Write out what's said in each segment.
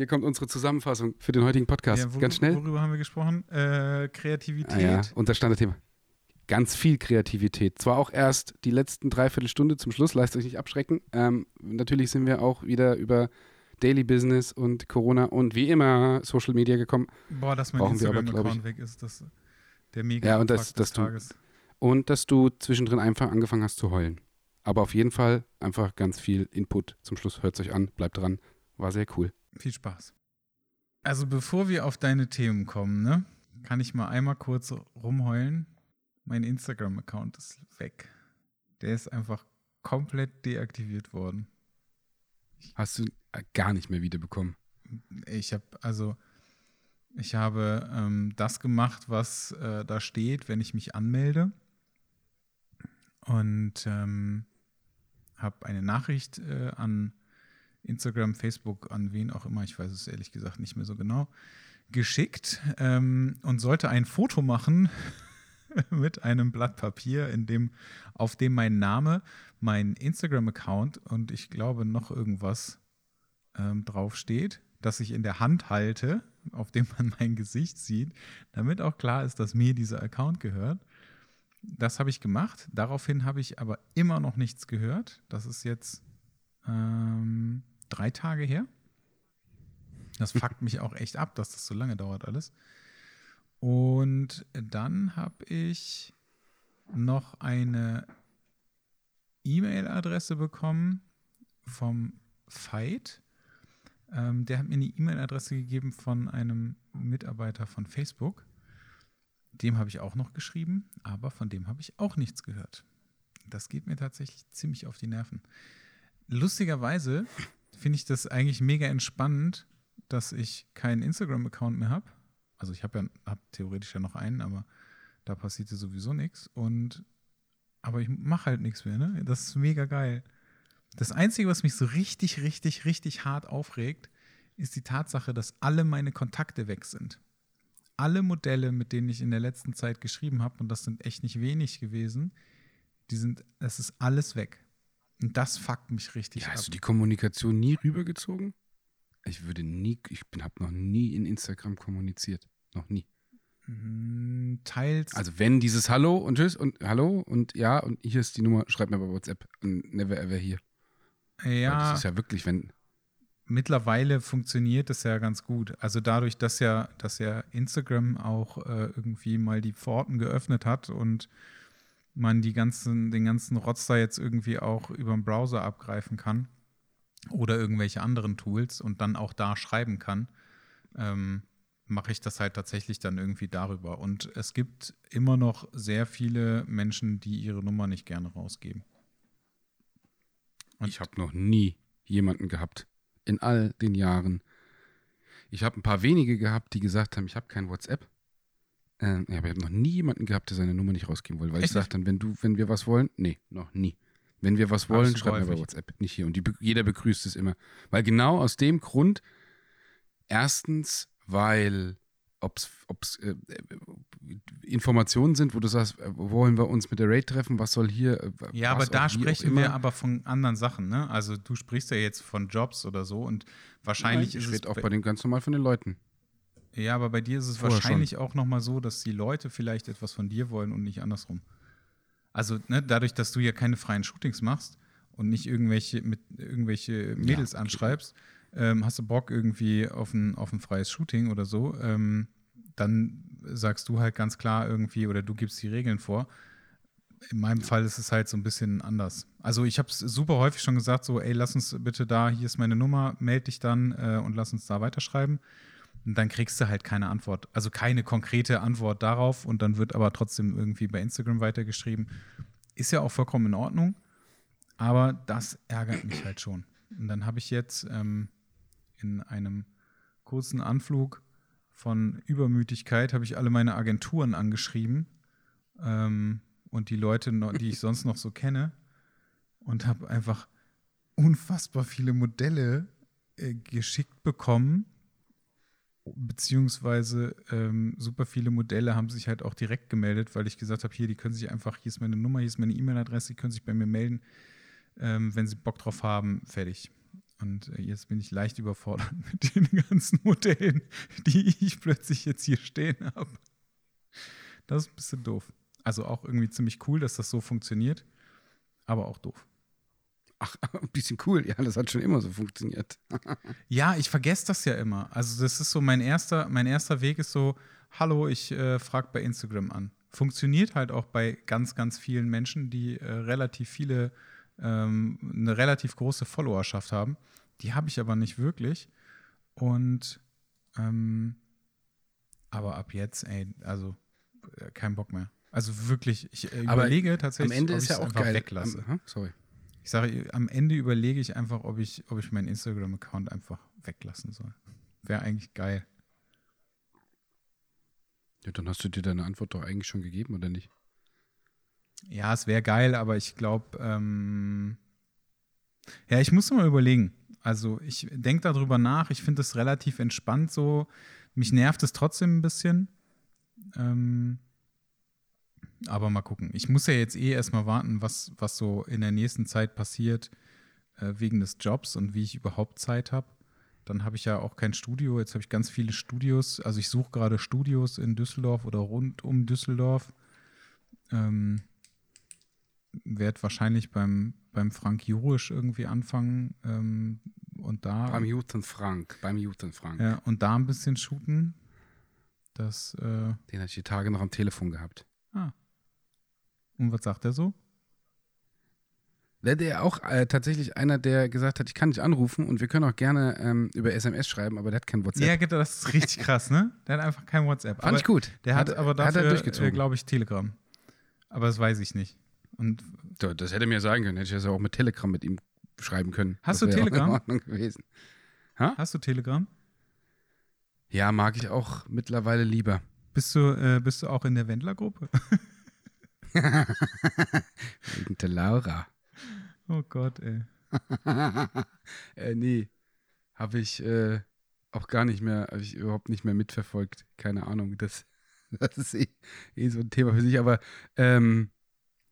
hier kommt unsere Zusammenfassung für den heutigen Podcast. Ja, worüber, Ganz schnell. Worüber haben wir gesprochen? Äh, Kreativität. Ah, ja, unser Standardthema. Ganz viel Kreativität. Zwar auch erst die letzten dreiviertel Stunde zum Schluss, lasst euch nicht abschrecken. Ähm, natürlich sind wir auch wieder über Daily Business und Corona und wie immer Social Media gekommen. Boah, dass mein Instagram-Account weg ist, das der mega Ja, und das des du- Tages. Und dass du zwischendrin einfach angefangen hast zu heulen. Aber auf jeden Fall einfach ganz viel Input. Zum Schluss hört es euch an, bleibt dran. War sehr cool. Viel Spaß. Also bevor wir auf deine Themen kommen, ne, kann ich mal einmal kurz rumheulen. Mein Instagram-Account ist weg. Der ist einfach komplett deaktiviert worden. Hast du äh, gar nicht mehr wiederbekommen. Ich habe also ich habe ähm, das gemacht, was äh, da steht, wenn ich mich anmelde und ähm, habe eine Nachricht äh, an Instagram, Facebook, an wen auch immer, ich weiß es ehrlich gesagt nicht mehr so genau, geschickt ähm, und sollte ein Foto machen mit einem Blatt Papier, in dem, auf dem mein Name, mein Instagram-Account und ich glaube noch irgendwas ähm, draufsteht, das ich in der Hand halte, auf dem man mein Gesicht sieht, damit auch klar ist, dass mir dieser Account gehört. Das habe ich gemacht. Daraufhin habe ich aber immer noch nichts gehört. Das ist jetzt ähm, drei Tage her. Das fuckt mich auch echt ab, dass das so lange dauert alles. Und dann habe ich noch eine E-Mail-Adresse bekommen vom Veit. Ähm, der hat mir eine E-Mail-Adresse gegeben von einem Mitarbeiter von Facebook. Dem habe ich auch noch geschrieben, aber von dem habe ich auch nichts gehört. Das geht mir tatsächlich ziemlich auf die Nerven. Lustigerweise finde ich das eigentlich mega entspannend, dass ich keinen Instagram-Account mehr habe. Also ich habe ja hab theoretisch ja noch einen, aber da passierte sowieso nichts. Und aber ich mache halt nichts mehr, ne? Das ist mega geil. Das Einzige, was mich so richtig, richtig, richtig hart aufregt, ist die Tatsache, dass alle meine Kontakte weg sind. Alle Modelle, mit denen ich in der letzten Zeit geschrieben habe, und das sind echt nicht wenig gewesen, die sind, das ist alles weg. Und das fuckt mich richtig Ja, ab. hast du die Kommunikation nie rübergezogen? Ich würde nie, ich habe noch nie in Instagram kommuniziert. Noch nie. Mm, Teils. Also wenn dieses Hallo und Tschüss und Hallo und ja und hier ist die Nummer, schreib mir bei WhatsApp. Und never ever hier. Weil ja, Das ist ja wirklich, wenn. mittlerweile funktioniert das ja ganz gut. Also dadurch, dass ja, dass ja Instagram auch äh, irgendwie mal die Pforten geöffnet hat und man die ganzen, den ganzen Rotz da jetzt irgendwie auch über den Browser abgreifen kann oder irgendwelche anderen Tools und dann auch da schreiben kann, ähm, mache ich das halt tatsächlich dann irgendwie darüber. Und es gibt immer noch sehr viele Menschen, die ihre Nummer nicht gerne rausgeben. Und- ich habe noch nie jemanden gehabt. In all den Jahren. Ich habe ein paar wenige gehabt, die gesagt haben, ich habe kein WhatsApp. Ähm, ja, aber ich habe noch nie jemanden gehabt, der seine Nummer nicht rausgeben wollte. Weil ich Echt sage dann, wenn du, wenn wir was wollen, nee, noch nie. Wenn wir was wollen, schreib mir bei. WhatsApp, nicht hier. Und die, jeder begrüßt es immer. Weil genau aus dem Grund, erstens, weil ob's, ob's äh, äh, Informationen sind, wo du sagst, äh, wo wollen wir uns mit der Raid treffen, was soll hier. äh, Ja, aber da sprechen wir aber von anderen Sachen, ne? Also du sprichst ja jetzt von Jobs oder so und wahrscheinlich Nein, ich ist es rede auch bei- bei den ganz normal von den Leuten. Ja, aber bei dir ist es Vorher wahrscheinlich auch noch mal so, dass die Leute vielleicht etwas von dir wollen und nicht andersrum. Also ne, dadurch, dass du ja keine freien Shootings machst und nicht irgendwelche mit irgendwelche Mädels anschreibst, ähm, hast du Bock irgendwie auf ein, auf ein freies Shooting oder so, ähm, dann sagst du halt ganz klar irgendwie oder du gibst die Regeln vor. In meinem Fall ist es halt so ein bisschen anders. Also ich habe es super häufig schon gesagt, so, ey, lass uns bitte da, hier ist meine Nummer, melde dich dann äh, und lass uns da weiterschreiben. Und dann kriegst du halt keine Antwort. Also keine konkrete Antwort darauf und dann wird aber trotzdem irgendwie bei Instagram weitergeschrieben. Ist ja auch vollkommen in Ordnung, aber das ärgert mich halt schon. Und dann habe ich jetzt ähm, in einem kurzen Anflug von Übermütigkeit habe ich alle meine Agenturen angeschrieben ähm, und die Leute, die ich sonst noch so kenne und habe einfach unfassbar viele Modelle äh, geschickt bekommen, beziehungsweise ähm, super viele Modelle haben sich halt auch direkt gemeldet, weil ich gesagt habe, hier, die können sich einfach, hier ist meine Nummer, hier ist meine E-Mail-Adresse, die können sich bei mir melden, ähm, wenn sie Bock drauf haben, fertig. Und äh, jetzt bin ich leicht überfordert mit den ganzen Modellen, die ich plötzlich jetzt hier stehen habe. Das ist ein bisschen doof. Also auch irgendwie ziemlich cool, dass das so funktioniert, aber auch doof. Ach, ein bisschen cool. Ja, das hat schon immer so funktioniert. ja, ich vergesse das ja immer. Also das ist so mein erster, mein erster Weg ist so, hallo, ich äh, frage bei Instagram an. Funktioniert halt auch bei ganz, ganz vielen Menschen, die äh, relativ viele, ähm, eine relativ große Followerschaft haben. Die habe ich aber nicht wirklich. Und ähm, aber ab jetzt, ey, also äh, kein Bock mehr. Also wirklich, ich äh, überlege tatsächlich, am Ende ist ja auch geil. weglasse. Am, sorry. Ich sage, am Ende überlege ich einfach, ob ich, ob ich meinen Instagram-Account einfach weglassen soll. Wäre eigentlich geil. Ja, dann hast du dir deine Antwort doch eigentlich schon gegeben, oder nicht? Ja, es wäre geil, aber ich glaube, ähm ja, ich muss mal überlegen. Also ich denke darüber nach. Ich finde es relativ entspannt so. Mich nervt es trotzdem ein bisschen. Ähm aber mal gucken. Ich muss ja jetzt eh erstmal warten, was, was so in der nächsten Zeit passiert äh, wegen des Jobs und wie ich überhaupt Zeit habe. Dann habe ich ja auch kein Studio. Jetzt habe ich ganz viele Studios. Also ich suche gerade Studios in Düsseldorf oder rund um Düsseldorf. Ähm, Werde wahrscheinlich beim, beim Frank Jurisch irgendwie anfangen ähm, und da. Beim Juten Frank, beim Juten Frank. Ja, und da ein bisschen shooten. Das, äh, Den hatte ich die Tage noch am Telefon gehabt. Ah. Und was sagt er so? Der, auch äh, tatsächlich einer, der gesagt hat, ich kann dich anrufen und wir können auch gerne ähm, über SMS schreiben, aber der hat kein WhatsApp. Ja, genau, das ist richtig krass, ne? Der hat einfach kein WhatsApp. Fand aber ich gut. Der hat, Hat- aber er dafür, äh, glaube ich, Telegram. Aber das weiß ich nicht. Und Da- Das hätte mir sagen können, hätte ich das ja auch mit Telegram mit ihm schreiben können. Hast das du wäre auch Telegram? In Ordnung gewesen. hast du Telegram? Ja, mag ich auch mittlerweile lieber. Bist du, äh, bist du auch in der Wendler-Gruppe? Wegen der Laura. Oh Gott, ey. äh, nee, habe ich äh, auch gar nicht mehr, habe ich überhaupt nicht mehr mitverfolgt. Keine Ahnung, das, das ist eh, eh so ein Thema für sich. Aber ähm,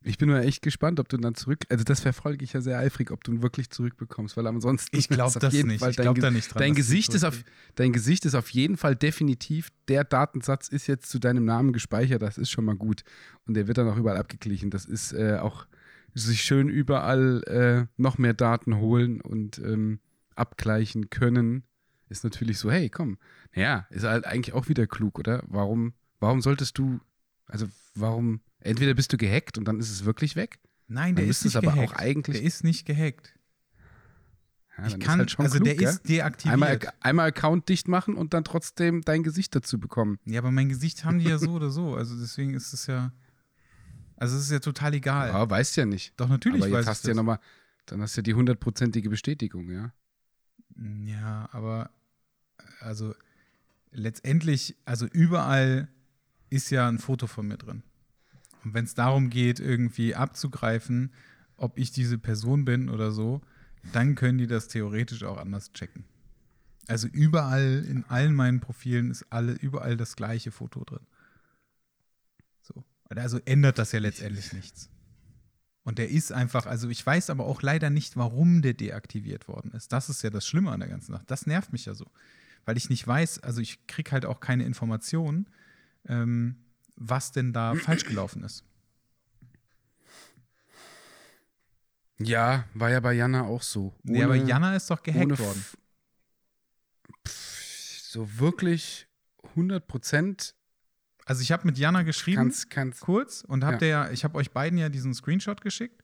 ich bin nur echt gespannt, ob du dann zurück, also das verfolge ich ja sehr eifrig, ob du ihn wirklich zurückbekommst, weil ansonsten Ich glaube das jeden nicht. Fall Ich dein glaube da nicht dran. Dein Gesicht, ist auf, dein Gesicht ist auf jeden Fall definitiv, der Datensatz ist jetzt zu deinem Namen gespeichert, das ist schon mal gut. Und der wird dann auch überall abgeglichen. Das ist äh, auch sich schön überall äh, noch mehr Daten holen und ähm, abgleichen können. Ist natürlich so, hey, komm. Naja, ist halt eigentlich auch wieder klug, oder? Warum, warum solltest du, also warum, entweder bist du gehackt und dann ist es wirklich weg. Nein, der ist nicht aber gehackt. auch eigentlich- Der ist nicht gehackt. Ja, ich kann, halt schon also klug, der gell? ist deaktiviert. Einmal, einmal Account dicht machen und dann trotzdem dein Gesicht dazu bekommen. ja, aber mein Gesicht haben die ja so oder so. Also deswegen ist es ja, also es ist ja total egal. Ja, weißt ja nicht. Doch natürlich aber weiß jetzt hast ich du ja das. nochmal, dann hast du ja die hundertprozentige Bestätigung, ja. Ja, aber also letztendlich, also überall ist ja ein Foto von mir drin. Und wenn es darum geht, irgendwie abzugreifen, ob ich diese Person bin oder so, dann können die das theoretisch auch anders checken. Also überall, in allen meinen Profilen ist alle, überall das gleiche Foto drin. So. Also ändert das ja letztendlich nichts. Und der ist einfach, also ich weiß aber auch leider nicht, warum der deaktiviert worden ist. Das ist ja das Schlimme an der ganzen Sache. Das nervt mich ja so. Weil ich nicht weiß, also ich kriege halt auch keine Informationen, ähm, was denn da falsch gelaufen ist. Ja, war ja bei Jana auch so. ja, aber Ohne- Jana ist doch gehackt ohne worden. F- Pff, so wirklich 100 Prozent Also ich habe mit Jana geschrieben, kannst, kannst. kurz, und hab Ja. der, ich habe euch beiden ja diesen Screenshot geschickt.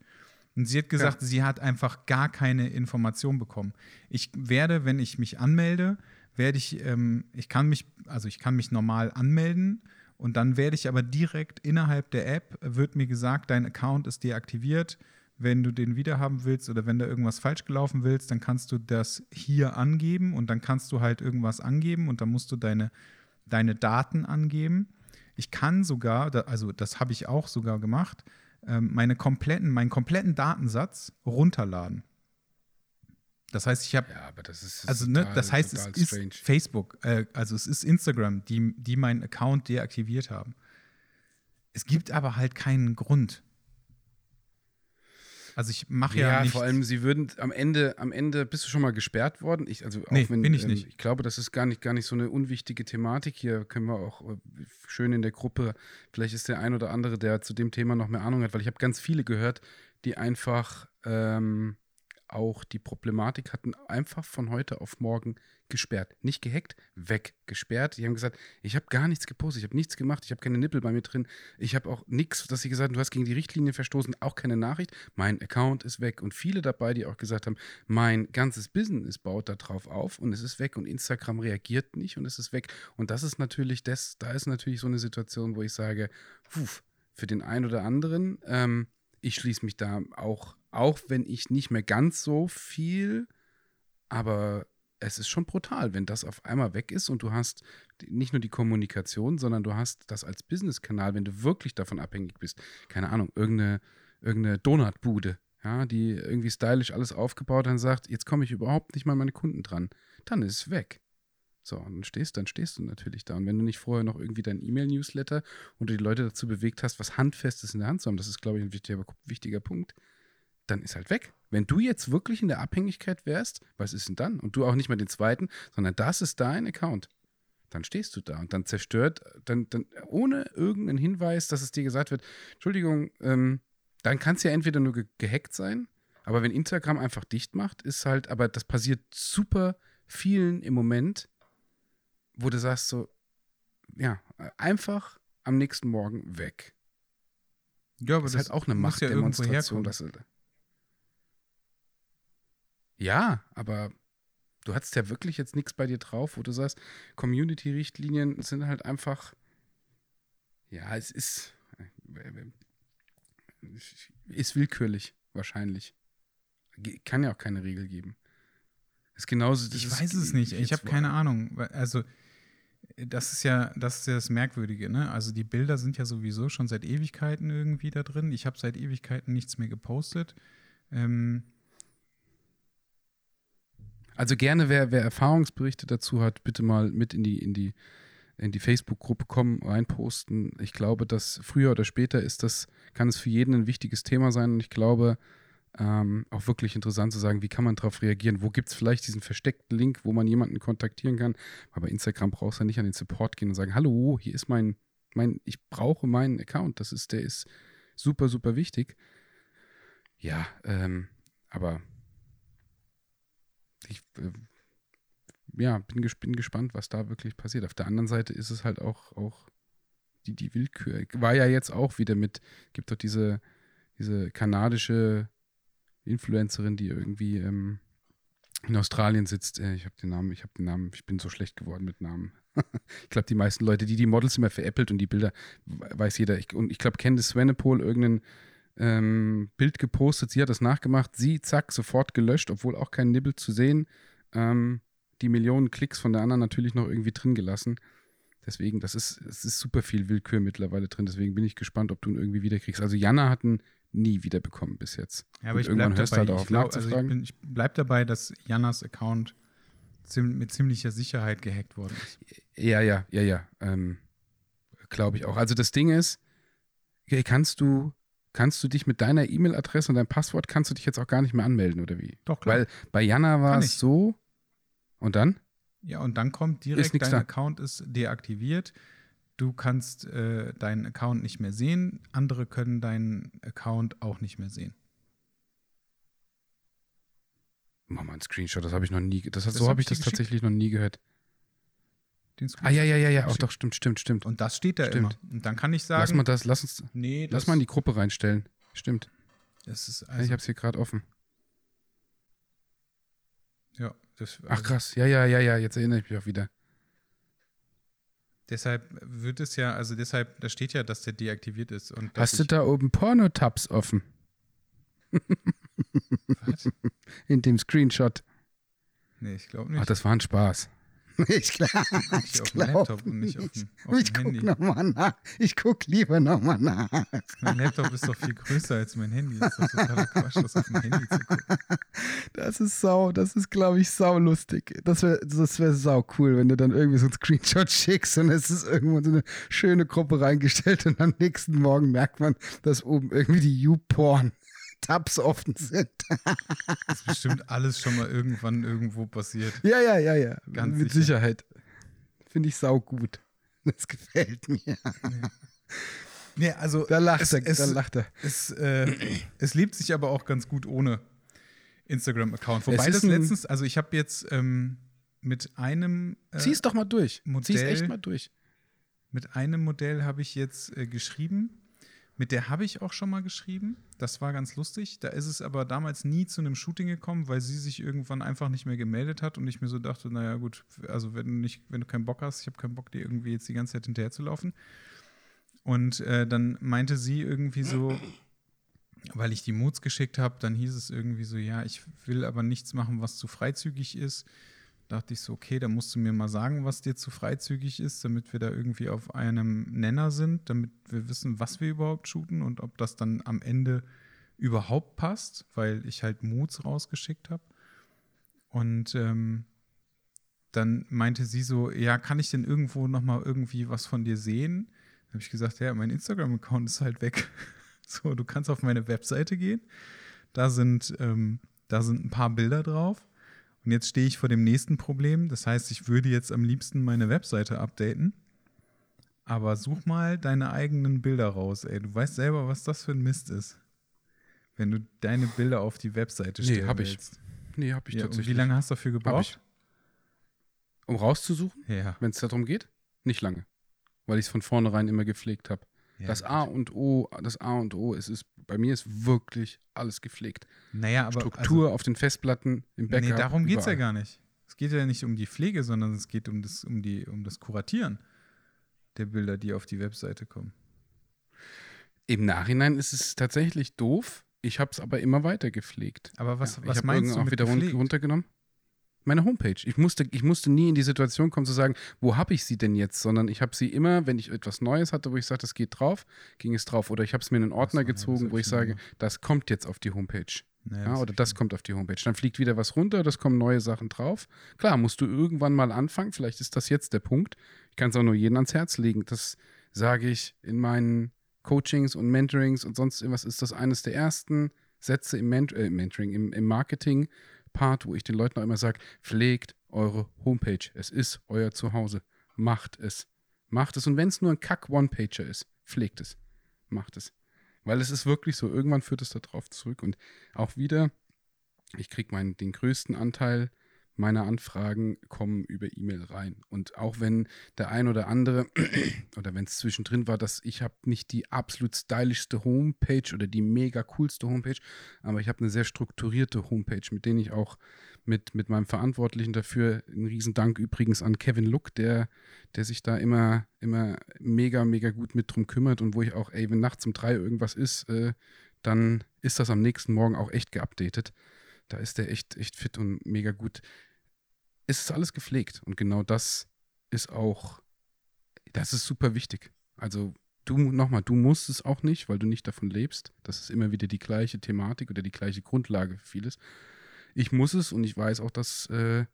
Und sie hat gesagt, sie hat einfach gar keine Information bekommen. Ich werde, wenn ich mich anmelde, werde ich, ähm, ich kann mich, also ich kann mich normal anmelden und dann werde ich aber direkt innerhalb der App, wird mir gesagt, dein Account ist deaktiviert. Wenn du den wiederhaben willst oder wenn da irgendwas falsch gelaufen willst, dann kannst du das hier angeben und dann kannst du halt irgendwas angeben und dann musst du deine, deine Daten angeben. Ich kann sogar, also das habe ich auch sogar gemacht, ähm, meine kompletten, meinen kompletten Datensatz runterladen. Das heißt, ich habe, Ja, aber das ist also ne, total- das heißt, es total ist strange. Facebook, äh, also es ist Instagram, die, die meinen Account deaktiviert haben. Es gibt aber halt keinen Grund. Also ich mache ja, Ja, nicht. vor allem, sie würden am Ende, am Ende bist du schon mal gesperrt worden. Ich, also auch Nee, wenn, bin ich ähm, nicht. Ich glaube, das ist gar nicht, gar nicht so eine unwichtige Thematik. Hier können wir auch äh, schön in der Gruppe, vielleicht ist der ein oder andere, der zu dem Thema noch mehr Ahnung hat, weil ich habe ganz viele gehört, die einfach ähm, auch die Problematik hatten, einfach von heute auf morgen gesperrt. Nicht gehackt, weg, gesperrt. Die haben gesagt, ich habe gar nichts gepostet, ich habe nichts gemacht, ich habe keine Nippel bei mir drin, ich habe auch nichts, dass sie gesagt haben, du hast gegen die Richtlinie verstoßen, auch keine Nachricht, mein Account ist weg. Und viele dabei, die auch gesagt haben, mein ganzes Business baut da drauf auf und es ist weg und Instagram reagiert nicht und es ist weg. Und das ist natürlich das, da ist natürlich so eine Situation, wo ich sage, puh, für den einen oder anderen, ähm, ich schließe mich da auch, auch wenn ich nicht mehr ganz so viel, aber es ist schon brutal, wenn das auf einmal weg ist und du hast nicht nur die Kommunikation, sondern du hast das als Businesskanal, wenn du wirklich davon abhängig bist. Keine Ahnung, irgendeine, irgendeine Donutbude, ja, die irgendwie stylisch alles aufgebaut hat und sagt, jetzt komme ich überhaupt nicht mal an meine Kunden dran. Dann ist es weg. So, und dann stehst, dann stehst du natürlich da. Und wenn du nicht vorher noch irgendwie dein E-Mail-Newsletter und die Leute dazu bewegt hast, was Handfestes in der Hand zu haben, das ist, glaube ich, ein wichtiger, wichtiger Punkt, dann ist halt weg. Wenn du jetzt wirklich in der Abhängigkeit wärst, was ist denn dann? Und du auch nicht mehr den zweiten, sondern das ist dein Account. Dann stehst du da und dann zerstört, dann, dann ohne irgendeinen Hinweis, dass es dir gesagt wird, Entschuldigung, ähm, dann kann es ja entweder nur ge gehackt sein, aber wenn Instagram einfach dicht macht, ist halt, aber das passiert super vielen im Moment, wo du sagst so, ja, einfach am nächsten Morgen weg. ja, aber Das ist halt auch eine muss ja Machtdemonstration. herkommen. dass er- ja, aber du hattest ja wirklich jetzt nichts bei dir drauf, wo du sagst, Community-Richtlinien sind halt einfach, ja, es ist, ist willkürlich, wahrscheinlich. Kann ja auch keine Regel geben. Ist genauso. Ich weiß es nicht. Ich habe keine Ahnung. Also, das ist ja das, ist ja das Merkwürdige. Ne? Also, die Bilder sind ja sowieso schon seit Ewigkeiten irgendwie da drin. Ich habe seit Ewigkeiten nichts mehr gepostet. Ähm, Also gerne, wer, wer Erfahrungsberichte dazu hat, bitte mal mit in die, in die, in die Facebook-Gruppe kommen, reinposten. Ich glaube, dass früher oder später ist das, kann es für jeden ein wichtiges Thema sein. Und ich glaube, ähm, auch wirklich interessant zu sagen, wie kann man darauf reagieren? Wo gibt es vielleicht diesen versteckten Link, wo man jemanden kontaktieren kann? Aber bei Instagram brauchst du ja nicht an den Support gehen und sagen, hallo, hier ist mein, mein, ich brauche meinen Account. Das ist, der ist super, super wichtig. Ja, ähm, aber ich äh, ja, bin, ges bin gespannt, was da wirklich passiert. Auf der anderen Seite ist es halt auch, auch die, die Willkür. War ja jetzt auch wieder mit, gibt doch diese, diese kanadische Influencerin, die irgendwie ähm, in Australien sitzt. Äh, ich habe den Namen, ich habe den Namen, ich bin so schlecht geworden mit Namen. ich glaube, die meisten Leute, die die Models immer veräppelt und die Bilder, we- weiß jeder. Ich, und ich glaube, Candice Swanepoel irgendein ähm, Bild gepostet, sie hat das nachgemacht, sie, zack, sofort gelöscht, obwohl auch kein Nibbel zu sehen. Ähm, die Millionen Klicks von der anderen natürlich noch irgendwie drin gelassen. Deswegen, das ist, es ist super viel Willkür mittlerweile drin. Deswegen bin ich gespannt, ob du ihn irgendwie wiederkriegst. Also Jana hat ihn nie wiederbekommen bis jetzt. ja, aber Und ich hörst du dabei. halt ich, glaub, also ich, bin, ich bleib dabei, dass Jannas Account ziem mit ziemlicher Sicherheit gehackt worden ist. Ja, ja, ja, ja. Ähm, Glaube ich auch. Also das Ding ist, kannst du, kannst du dich mit deiner E-Mail-Adresse und deinem Passwort, kannst du dich jetzt auch gar nicht mehr anmelden, oder wie? Doch, klar. Weil bei Jana war es so. Und dann? Ja, und dann kommt direkt, dein da. Account ist deaktiviert. Du kannst äh, deinen Account nicht mehr sehen. Andere können deinen Account auch nicht mehr sehen. Mach mal einen Screenshot, das habe ich noch nie, das, Das so hab habe ich ich das tatsächlich noch nie gehört. Den Ah, ja, ja, ja, ja, auch doch, stimmt, stimmt, stimmt. Und das steht da Stimmt. immer. Und dann kann ich Lass sagen, mal das, lass uns, nee, lass das, mal in die Gruppe reinstellen. Stimmt. das ist also, ich habe es hier gerade offen. ja, das, Ach also krass, ja, ja, ja, ja, jetzt erinnere ich mich auch wieder. Deshalb wird es ja, also deshalb, da steht ja, dass der deaktiviert ist. Und Hast du da oben Porno-Tabs offen? Was? In dem Screenshot. Nee, ich glaube nicht. Ach, das war ein Spaß. Ich glaube, ich auf dem Laptop und nicht auf dem, auf Ich guck Handy. nach. Ich guck lieber nochmal nach. Mein Laptop ist doch viel größer als mein Handy. Das ist totaler Quatsch, das auf dem Handy zu gucken. Das ist sau, das ist, glaube ich, sau lustig. Das wäre das wär sau cool, wenn du dann irgendwie so einen Screenshot schickst und es ist irgendwo so eine schöne Gruppe reingestellt und am nächsten Morgen merkt man, dass oben irgendwie die YouPorn Tabs offen sind. Das ist bestimmt alles schon mal irgendwann irgendwo passiert. Ja, ja, ja, ja. Ganz Mit sicher. Sicherheit. Finde ich saugut. Das gefällt mir. Nee, also Da lacht es, er, es, da lacht er. Es, äh, es lebt sich aber auch ganz gut ohne Instagram-Account. Wobei Es das letztens, also ich habe jetzt ähm, mit einem äh, Zieh's doch mal durch. Zieh's Modell- echt mal durch. mit einem Modell habe ich jetzt äh, geschrieben. Mit der habe ich auch schon mal geschrieben. Das war ganz lustig. Da ist es aber damals nie zu einem Shooting gekommen, weil sie sich irgendwann einfach nicht mehr gemeldet hat und ich mir so dachte, naja gut, also wenn du nicht, wenn du keinen Bock hast, ich habe keinen Bock, dir irgendwie jetzt die ganze Zeit hinterher zu laufen. Und äh, dann meinte sie irgendwie so, weil ich die Moods geschickt habe, dann hieß es irgendwie so, ja, ich will aber nichts machen, was zu freizügig ist. Dachte ich so, okay, da musst du mir mal sagen, was dir zu freizügig ist, damit wir da irgendwie auf einem Nenner sind, damit wir wissen, was wir überhaupt shooten und ob das dann am Ende überhaupt passt, weil ich halt Moods rausgeschickt habe. Und ähm, dann meinte sie so, ja, kann ich denn irgendwo noch mal irgendwie was von dir sehen? Dann habe ich gesagt, ja, mein Instagram-Account ist halt weg. So, du kannst auf meine Webseite gehen. Da sind, ähm, da sind ein paar Bilder drauf. Und jetzt stehe ich vor dem nächsten Problem. Das heißt, ich würde jetzt am liebsten meine Webseite updaten. Aber such mal deine eigenen Bilder raus, ey. Du weißt selber, was das für ein Mist ist. Wenn du deine Bilder auf die Webseite Nee, stellen hab ich. willst. Nee, hab ich Ja, und tatsächlich. wie lange hast du dafür gebraucht? Um rauszusuchen, Ja. wenn es darum geht? Nicht lange. Weil ich es von vornherein immer gepflegt habe. Ja. Das A und O, das A und O, es ist, bei mir ist wirklich alles gepflegt. Naja, aber Struktur auf den Festplatten, im Also, Backup. nee, darum geht es ja gar nicht. Es geht ja nicht um die Pflege, sondern es geht um das, um die, um das Kuratieren der Bilder, die auf die Webseite kommen. Im Nachhinein ist es tatsächlich doof. Ich habe es aber immer weiter gepflegt. Aber was, Ja, was meinst du auch mit wieder run- gepflegt? runtergenommen? Meine Homepage. Ich musste, ich musste nie in die Situation kommen zu sagen, wo habe ich sie denn jetzt, sondern ich habe sie immer, wenn ich etwas Neues hatte, wo ich sage, das geht drauf, ging es drauf. Oder ich habe es mir in einen Ordner so, ja, das gezogen, wo ich sage, das kommt jetzt auf die Homepage. Nee, Ja, hab oder das kommt auf die Homepage. Dann fliegt wieder was runter, das kommen neue Sachen drauf. Klar, musst du irgendwann mal anfangen. Vielleicht ist das jetzt der Punkt. Ich kann es auch nur jedem ans Herz legen. Das sage ich in meinen Coachings und Mentorings und sonst irgendwas. Ist das eines der ersten Sätze im Ment äh, Mentoring, im, im Marketing-Part, wo ich den Leuten auch immer sage: pflegt eure Homepage. Es ist euer Zuhause. Macht es. Macht es. Und wenn es nur ein Kack-One-Pager ist, pflegt es. Macht es. Weil es ist wirklich so, irgendwann führt es darauf zurück. Und auch wieder, ich kriege den größten Anteil meiner Anfragen kommen über E-Mail rein. Und auch wenn der ein oder andere, oder wenn es zwischendrin war, dass ich habe nicht die absolut stylischste Homepage oder die mega coolste Homepage, aber ich habe eine sehr strukturierte Homepage, mit denen ich auch mit, mit meinem Verantwortlichen dafür, einen Riesendank übrigens an Kevin Luck, der, der sich da immer, immer mega, mega gut mit drum kümmert und wo ich auch, ey, wenn nachts um drei irgendwas ist, äh, dann ist das am nächsten Morgen auch echt geupdatet. Da ist der echt, echt fit und mega gut. Es ist alles gepflegt und genau das ist auch, das ist super wichtig. Also du, nochmal, du musst es auch nicht, weil du nicht davon lebst. Das ist immer wieder die gleiche Thematik oder die gleiche Grundlage für vieles. Ich muss es und ich weiß auch, dass, äh,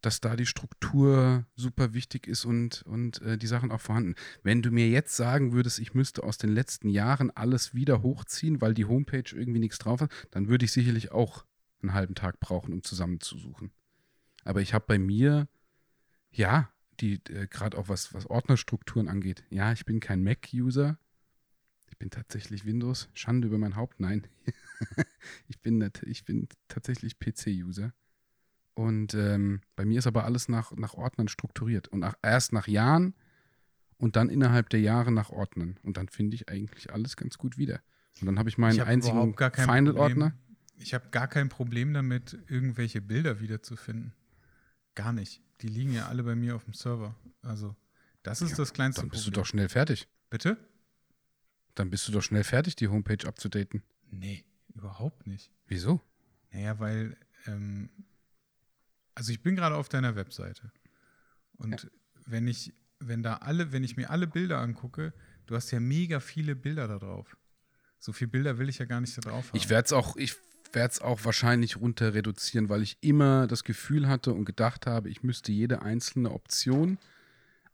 dass da die Struktur super wichtig ist und, und äh, die Sachen auch vorhanden. Wenn du mir jetzt sagen würdest, ich müsste aus den letzten Jahren alles wieder hochziehen, weil die Homepage irgendwie nichts drauf hat, dann würde ich sicherlich auch einen halben Tag brauchen, um zusammenzusuchen. Aber ich habe bei mir, ja, die äh, gerade auch was, was Ordnerstrukturen angeht. Ja, ich bin kein Mac-User. Ich bin tatsächlich Windows. Schande über mein Haupt. Nein. ich, bin, ich bin tatsächlich PC-User. Und ähm, bei mir ist aber alles nach, nach Ordnern strukturiert. Und nach, erst nach Jahren und dann innerhalb der Jahre nach Ordnern. Und dann finde ich eigentlich alles ganz gut wieder. Und dann habe ich meinen Ich hab einzigen Final-Ordner. Problem. Ich habe gar kein Problem damit, irgendwelche Bilder wiederzufinden. Gar nicht. Die liegen ja alle bei mir auf dem Server. Also, das ist Ja, das kleinste Dann bist du Problem. doch schnell fertig. Bitte? Dann bist du doch schnell fertig, die Homepage abzudaten. Nee, überhaupt nicht. Wieso? Naja, weil, ähm, also ich bin gerade auf deiner Webseite. Und wenn ich, wenn da alle, wenn ich mir alle Bilder angucke, du hast ja mega viele Bilder da drauf. So viele Bilder will ich ja gar nicht da drauf haben. Ich werde es auch, ich werde es auch wahrscheinlich runter reduzieren, weil ich immer das Gefühl hatte und gedacht habe, ich müsste jede einzelne Option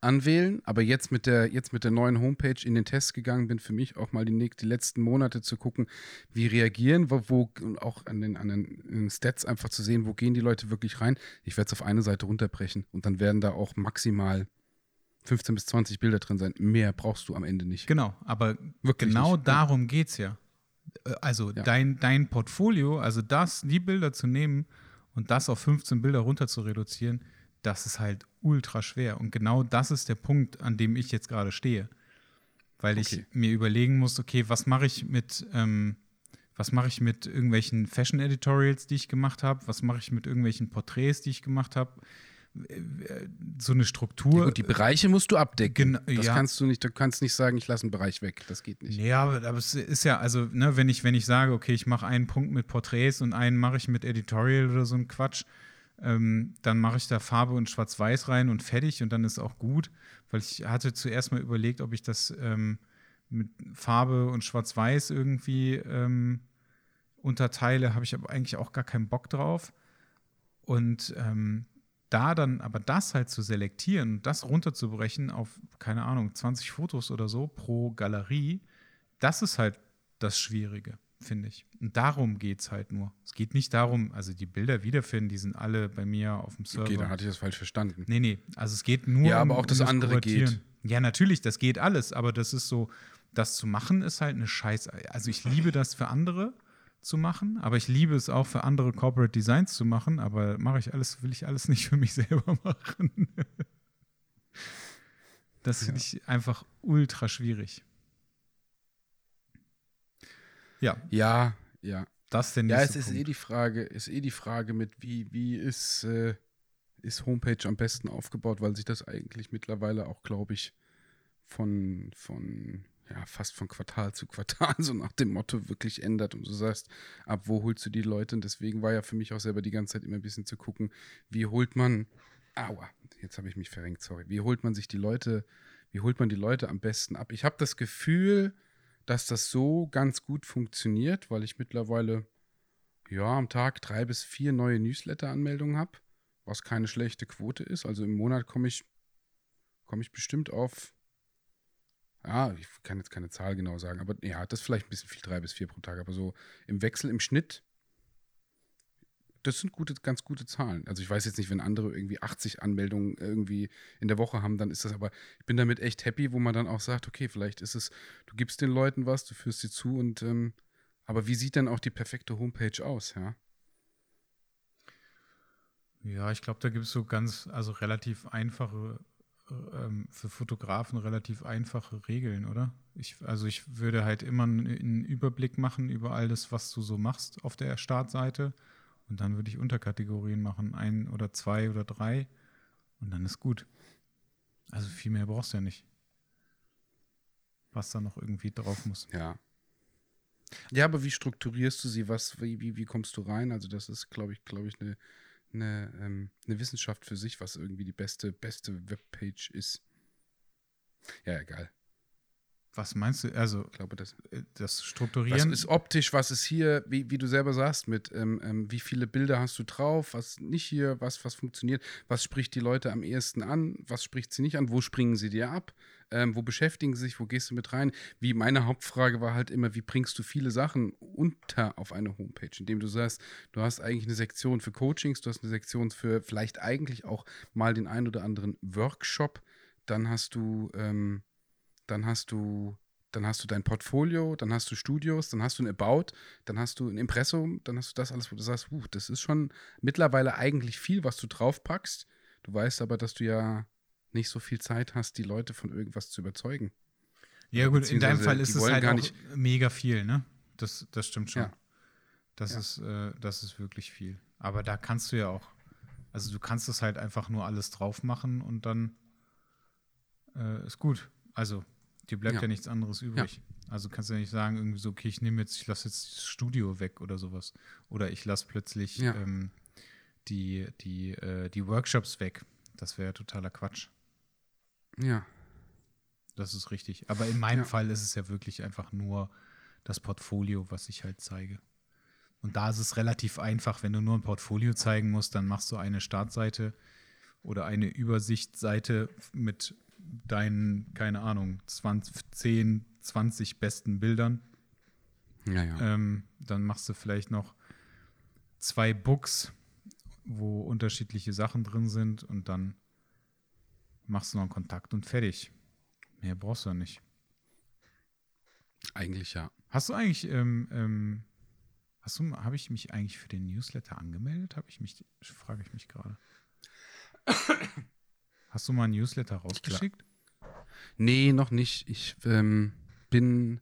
anwählen, aber jetzt mit der, jetzt mit der neuen Homepage in den Test gegangen bin, für mich auch mal die, die letzten Monate zu gucken, wie reagieren, wo, wo und auch an den, an den Stats einfach zu sehen, wo gehen die Leute wirklich rein. Ich werde es auf eine Seite runterbrechen und dann werden da auch maximal 15 bis 20 Bilder drin sein. Mehr brauchst du am Ende nicht. Genau, aber Wirklich genau nicht. darum geht es ja. Äh, also ja. dein, dein Portfolio, also das, die Bilder zu nehmen und das auf 15 Bilder runter zu reduzieren, das ist halt ultra schwer. Und genau das ist der Punkt, an dem ich jetzt gerade stehe. Weil okay. ich mir überlegen muss, okay, was mache ich mit, ähm, was mache ich mit irgendwelchen Fashion-Editorials, die ich gemacht habe? Was mache ich mit irgendwelchen Porträts, die ich gemacht habe? So eine Struktur. Ja, gut, die Bereiche musst du abdecken. Gen das ja. kannst du nicht, du kannst nicht sagen, ich lasse einen Bereich weg. Das geht nicht. Ja, aber, aber es ist ja, also, ne, wenn ich, wenn ich sage, okay, ich mache einen Punkt mit Porträts und einen mache ich mit Editorial oder so ein Quatsch, ähm, dann mache ich da Farbe und Schwarz-Weiß rein und fertig und dann ist auch gut. Weil ich hatte zuerst mal überlegt, ob ich das ähm, mit Farbe und Schwarz-Weiß irgendwie ähm, unterteile, habe ich aber eigentlich auch gar keinen Bock drauf. Und ähm, da dann aber das halt zu selektieren, das runterzubrechen auf, keine Ahnung, 20 Fotos oder so pro Galerie, das ist halt das Schwierige, finde ich. Und darum geht es halt nur. Es geht nicht darum, also die Bilder wiederfinden, die sind alle bei mir auf dem Server. Okay, da hatte ich das falsch verstanden. Nee, nee, also es geht nur Ja, aber um, auch das, um das andere geht. Ja, natürlich, das geht alles, aber das ist so, das zu machen ist halt eine Scheiße. Also ich liebe das für andere, zu machen, aber ich liebe es auch für andere Corporate Designs zu machen, aber mache ich alles, will ich alles nicht für mich selber machen. das ja. finde ich einfach ultra schwierig. Ja. Ja, ja. Das denn Ja, es ist Punkt. eh die Frage, ist eh die Frage mit wie, wie ist, äh, ist Homepage am besten aufgebaut, weil sich das eigentlich mittlerweile auch, glaube ich, von, von ja, fast von Quartal zu Quartal so nach dem Motto wirklich ändert und du sagst, ab wo holst du die Leute? Und deswegen war ja für mich auch selber die ganze Zeit immer ein bisschen zu gucken, wie holt man, aua, jetzt habe ich mich verrenkt, sorry, wie holt man sich die Leute, wie holt man die Leute am besten ab? Ich habe das Gefühl, dass das so ganz gut funktioniert, weil ich mittlerweile ja am Tag drei bis vier neue Newsletter-Anmeldungen habe, was keine schlechte Quote ist. Also im Monat komme ich, komme ich bestimmt auf ja, ich kann jetzt keine Zahl genau sagen, aber ja, das ist vielleicht ein bisschen viel, drei bis vier pro Tag, aber so im Wechsel, im Schnitt, das sind gute, ganz gute Zahlen. Also ich weiß jetzt nicht, wenn andere irgendwie 80 Anmeldungen irgendwie in der Woche haben, dann ist das aber, ich bin damit echt happy, wo man dann auch sagt, okay, vielleicht ist es, du gibst den Leuten was, du führst sie zu und, ähm, aber wie sieht dann auch die perfekte Homepage aus, ja? Ja, ich glaube, da gibt es so ganz, also relativ einfache ähm, für Fotografen relativ einfache Regeln, oder? Ich, also ich würde halt immer einen Überblick machen über alles, was du so machst auf der Startseite. Und dann würde ich Unterkategorien machen, ein oder zwei oder drei. Und dann ist gut. Also viel mehr brauchst du ja nicht. Was da noch irgendwie drauf muss. Ja. Ja, aber wie strukturierst du sie? Was, wie, wie, wie kommst du rein? Also, das ist, glaube ich, glaube ich, eine eine, ähm, eine Wissenschaft für sich, was irgendwie die beste, beste Webpage ist. Ja, egal. Was meinst du? Also, ich glaube, das, äh, das Strukturieren. Was ist optisch, was ist hier, wie, wie du selber sagst, mit ähm, ähm, wie viele Bilder hast du drauf, was nicht hier, was, was funktioniert, was spricht die Leute am ehesten an, was spricht sie nicht an, wo springen sie dir ab, ähm, wo beschäftigen sie sich, wo gehst du mit rein? Wie meine Hauptfrage war halt immer, wie bringst du viele Sachen unter auf eine Homepage, indem du sagst, du hast eigentlich eine Sektion für Coachings, du hast eine Sektion für vielleicht eigentlich auch mal den ein oder anderen Workshop, dann hast du ähm, dann hast du, dann hast du dein Portfolio, dann hast du Studios, dann hast du ein About, dann hast du ein Impressum, dann hast du das alles, wo du sagst, uh, das ist schon mittlerweile eigentlich viel, was du draufpackst. Du weißt aber, dass du ja nicht so viel Zeit hast, die Leute von irgendwas zu überzeugen. Ja, gut, in deinem Fall ist es halt auch mega viel, ne? Das, das stimmt schon. Ja. Das, ja. Ist, äh, das ist wirklich viel. Aber da kannst du ja auch, also du kannst es halt einfach nur alles drauf machen und dann äh, ist gut. Also Dir bleibt ja, ja nichts anderes übrig. Ja. Also kannst du ja nicht sagen, irgendwie so, okay, ich nehme jetzt, ich lasse jetzt das Studio weg oder sowas. Oder ich lasse plötzlich ja. ähm, die, die, äh, die Workshops weg. Das wäre ja totaler Quatsch. Ja. Das ist richtig. Aber in meinem Fall ist es ja wirklich einfach nur das Portfolio, was ich halt zeige. Und da ist es relativ einfach, wenn du nur ein Portfolio zeigen musst, dann machst du eine Startseite oder eine Übersichtsseite mit deinen, keine Ahnung, 20, 10, 20 besten Bildern. Ja, ja. Ähm, dann machst du vielleicht noch zwei Books, wo unterschiedliche Sachen drin sind und dann machst du noch einen Kontakt und fertig. Mehr brauchst du ja nicht. Eigentlich ja. Hast du eigentlich, ähm, ähm, hast du, habe ich mich eigentlich für den Newsletter angemeldet? Habe ich mich, frage ich mich gerade. Hast du mal ein Newsletter rausgeschickt? Nee, noch nicht. Ich ähm, bin,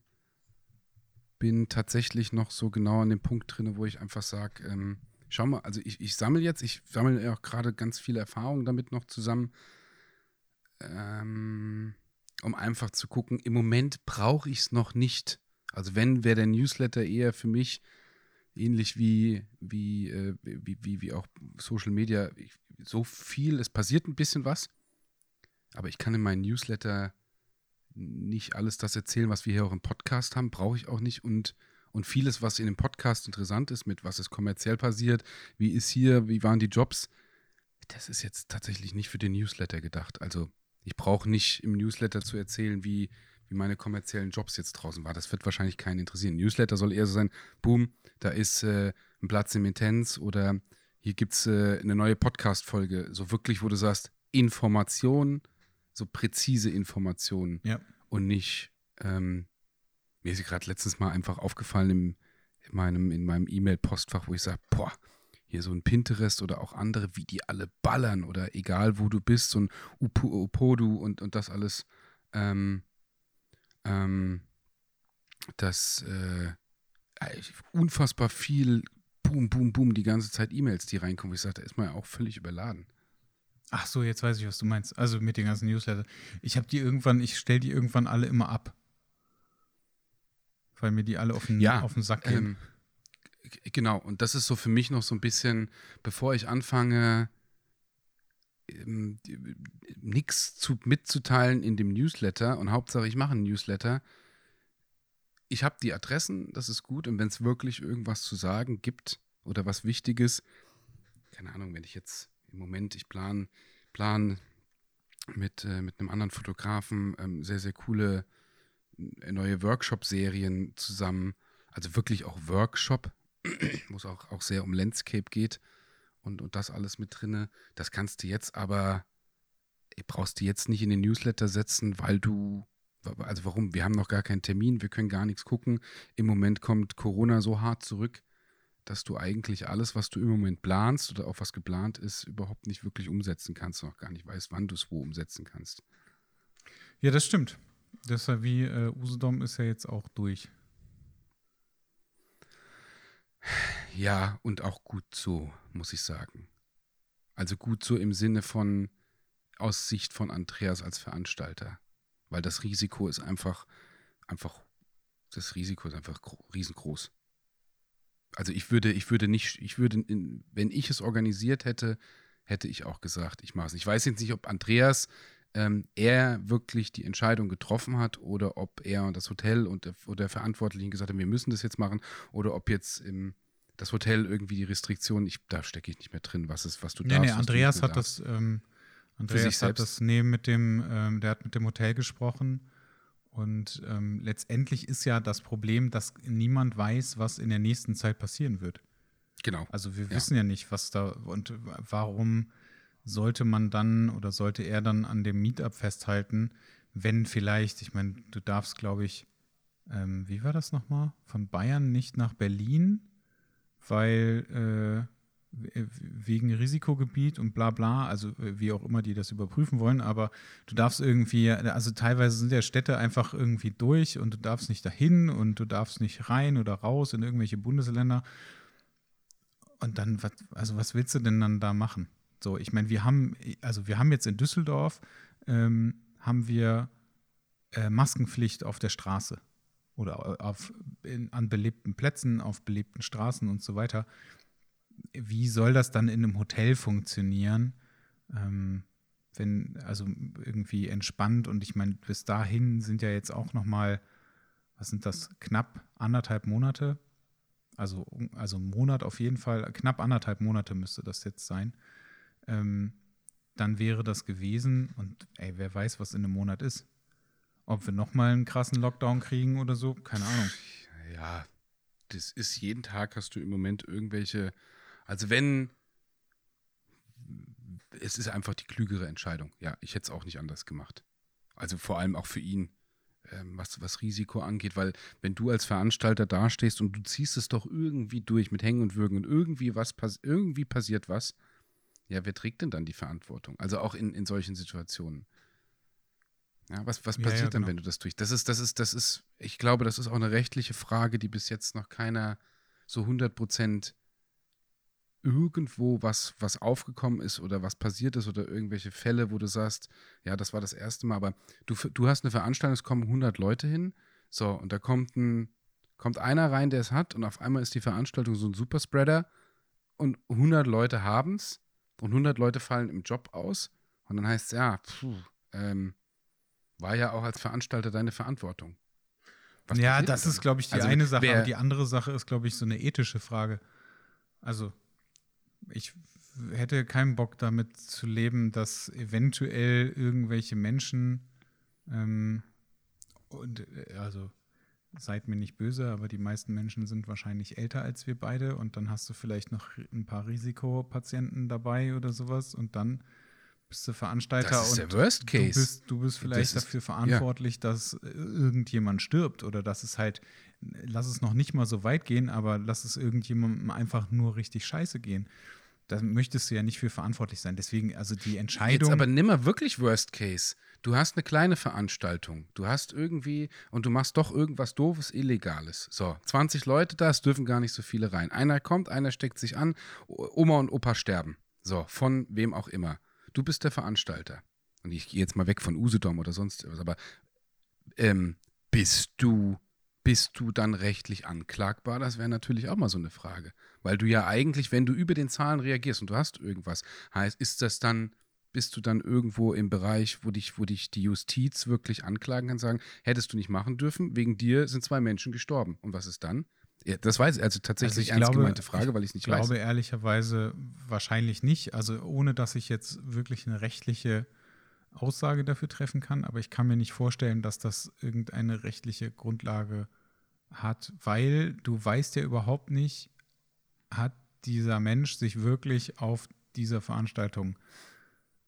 bin tatsächlich noch so genau an dem Punkt drin, wo ich einfach sage, ähm, schau mal, also ich, ich sammle jetzt, ich sammle ja auch gerade ganz viele Erfahrungen damit noch zusammen, ähm, um einfach zu gucken, im Moment brauche ich es noch nicht. Also wenn, wäre der Newsletter eher für mich ähnlich wie, wie, äh, wie, wie, wie auch Social Media, ich, so viel, es passiert ein bisschen was, aber ich kann in meinen Newsletter nicht alles das erzählen, was wir hier auch im Podcast haben, brauche ich auch nicht und und vieles, was in dem Podcast interessant ist, mit was ist kommerziell passiert, wie ist hier, wie waren die Jobs, das ist jetzt tatsächlich nicht für den Newsletter gedacht. Also ich brauche nicht im Newsletter zu erzählen, wie, wie meine kommerziellen Jobs jetzt draußen waren. Das wird wahrscheinlich keinen interessieren. Newsletter soll eher so sein, boom, da ist äh, ein Platz im Intens oder hier gibt es äh, eine neue Podcast-Folge. So wirklich, wo du sagst, Information, so präzise Informationen Ja. und nicht, ähm, mir ist gerade letztens mal einfach aufgefallen im, in meinem, in meinem E-Mail-Postfach, wo ich sage, boah, hier so ein Pinterest oder auch andere, wie die alle ballern oder egal wo du bist, so ein Upu, Upodu und, und das alles, ähm, ähm, das äh, unfassbar viel, boom, boom, boom, die ganze Zeit E-Mails, die reinkommen. Ich sage, da ist man ja auch völlig überladen. Ach so, jetzt weiß ich, was du meinst. Also mit den ganzen Newsletter. Ich habe die irgendwann, ich stelle die irgendwann alle immer ab. Weil mir die alle auf den, Ja, auf den Sack gehen. Ähm, genau, und das ist so für mich noch so ein bisschen, bevor ich anfange, ähm, nichts zu, mitzuteilen in dem Newsletter und Hauptsache ich mache einen Newsletter. Ich habe die Adressen, das ist gut. Und wenn es wirklich irgendwas zu sagen gibt oder was Wichtiges, keine Ahnung, wenn ich jetzt im Moment, ich plan, plan mit, äh, mit einem anderen Fotografen ähm, sehr, sehr coole äh, neue Workshop-Serien zusammen. Also wirklich auch Workshop, wo es auch, auch sehr um Landscape geht und, und das alles mit drinne. Das kannst du jetzt aber, brauchst du jetzt nicht in den Newsletter setzen, weil du, also warum? Wir haben noch gar keinen Termin, wir können gar nichts gucken. Im Moment kommt Corona so hart zurück, dass du eigentlich alles, was du im Moment planst oder auch was geplant ist, überhaupt nicht wirklich umsetzen kannst und auch gar nicht weißt, wann du es wo umsetzen kannst. Ja, das stimmt. Das ist ja wie äh, Usedom ist ja jetzt auch durch. Ja, und auch gut so, muss ich sagen. Also gut so im Sinne von aus Sicht von Andreas als Veranstalter. Weil das Risiko ist einfach, einfach, das Risiko ist einfach gro- riesengroß. Also ich würde, ich würde nicht, ich würde, wenn ich es organisiert hätte, hätte ich auch gesagt, ich mache es. Ich weiß jetzt nicht, ob Andreas ähm, er wirklich die Entscheidung getroffen hat oder ob er und das Hotel und der, oder der Verantwortlichen gesagt haben, wir müssen das jetzt machen oder ob jetzt im, das Hotel irgendwie die Restriktionen, ich, da stecke ich nicht mehr drin, was ist, was du Nee, darfst. nee, Andreas hat darfst. das, ähm, Andreas hat selbst. das nee, mit dem, ähm, der hat mit dem Hotel gesprochen. Und ähm, letztendlich ist ja das Problem, dass niemand weiß, was in der nächsten Zeit passieren wird. Genau. Also wir Ja. wissen ja nicht, was da und warum sollte man dann oder sollte er dann an dem Meetup festhalten, wenn vielleicht, ich meine, du darfst, glaube ich, ähm, wie war das nochmal? Von Bayern nicht nach Berlin, weil äh, wegen Risikogebiet und bla bla, also äh, wie auch immer die das überprüfen wollen, aber du darfst irgendwie, also teilweise sind ja Städte einfach irgendwie durch und du darfst nicht dahin und du darfst nicht rein oder raus in irgendwelche Bundesländer. Und dann, also was willst du denn dann da machen? So, ich meine, wir haben, also wir haben jetzt in Düsseldorf, ähm, haben wir äh, Maskenpflicht auf der Straße oder auf, in, an belebten Plätzen, auf belebten Straßen und so weiter. Wie soll das dann in einem Hotel funktionieren? Ähm, wenn, also irgendwie entspannt und ich meine, bis dahin sind ja jetzt auch noch mal, was sind das, knapp anderthalb Monate, also, also einen Monat auf jeden Fall, knapp anderthalb Monate müsste das jetzt sein. Ähm, dann wäre das gewesen. Und ey, wer weiß, was in einem Monat ist. Ob wir nochmal einen krassen Lockdown kriegen oder so, keine Ahnung. Ja, das ist jeden Tag hast du im Moment irgendwelche, also wenn, es ist einfach die klügere Entscheidung. Ja, ich hätte es auch nicht anders gemacht. Also vor allem auch für ihn, ähm, was, was Risiko angeht, weil wenn du als Veranstalter dastehst und du ziehst es doch irgendwie durch mit Hängen und Würgen und irgendwie was irgendwie passiert was, ja, wer trägt denn dann die Verantwortung? Also auch in, in solchen Situationen. Ja, was, was passiert ja, ja, dann, genau. wenn du das durch? Das ist, das ist, das ist, ich glaube, das ist auch eine rechtliche Frage, die bis jetzt noch keiner so 100 Prozent irgendwo was, was aufgekommen ist oder was passiert ist oder irgendwelche Fälle, wo du sagst, ja, das war das erste Mal, aber du, du hast eine Veranstaltung, es kommen 100 Leute hin, so, und da kommt ein, kommt einer rein, der es hat und auf einmal ist die Veranstaltung so ein Superspreader und 100 Leute haben es und 100 Leute fallen im Job aus und dann heißt es, ja, puh, ähm, war ja auch als Veranstalter deine Verantwortung. Was ja, das ist, glaube ich, die also, eine Sache, aber die andere Sache ist, glaube ich, so eine ethische Frage. Also, ich hätte keinen Bock damit zu leben, dass eventuell irgendwelche Menschen ähm, und äh, also seid mir nicht böse, aber die meisten Menschen sind wahrscheinlich älter als wir beide und dann hast du vielleicht noch ein paar Risikopatienten dabei oder sowas und dann bist du Veranstalter das ist und der Worst Case. Du bist, du bist vielleicht ist, dafür verantwortlich, ja. dass irgendjemand stirbt oder dass es halt, lass es noch nicht mal so weit gehen, aber lass es irgendjemandem einfach nur richtig scheiße gehen. Da möchtest du ja nicht für verantwortlich sein. Deswegen, also die Entscheidung. Jetzt aber nimmer wirklich Worst Case. Du hast eine kleine Veranstaltung. Du hast irgendwie und du machst doch irgendwas Doofes, Illegales. So, 20 Leute da, es dürfen gar nicht so viele rein. Einer kommt, einer steckt sich an, Oma und Opa sterben. So, von wem auch immer du bist der Veranstalter. Und ich gehe jetzt mal weg von Usedom oder sonst was, aber ähm, bist du, bist du dann rechtlich anklagbar? Das wäre natürlich auch mal so eine Frage. Weil du ja eigentlich, wenn du über den Zahlen reagierst und du hast irgendwas, heißt, ist das dann, bist du dann irgendwo im Bereich, wo dich, wo dich die Justiz wirklich anklagen kann, sagen, hättest du nicht machen dürfen, wegen dir sind zwei Menschen gestorben. Und was ist dann? Ja, das weiß ich, also tatsächlich also ernst glaube, gemeinte Frage, weil ich es nicht weiß. Ich glaube ehrlicherweise wahrscheinlich nicht. Also ohne, dass ich jetzt wirklich eine rechtliche Aussage dafür treffen kann, aber ich kann mir nicht vorstellen, dass das irgendeine rechtliche Grundlage hat, weil du weißt ja überhaupt nicht, hat dieser Mensch sich wirklich auf dieser Veranstaltung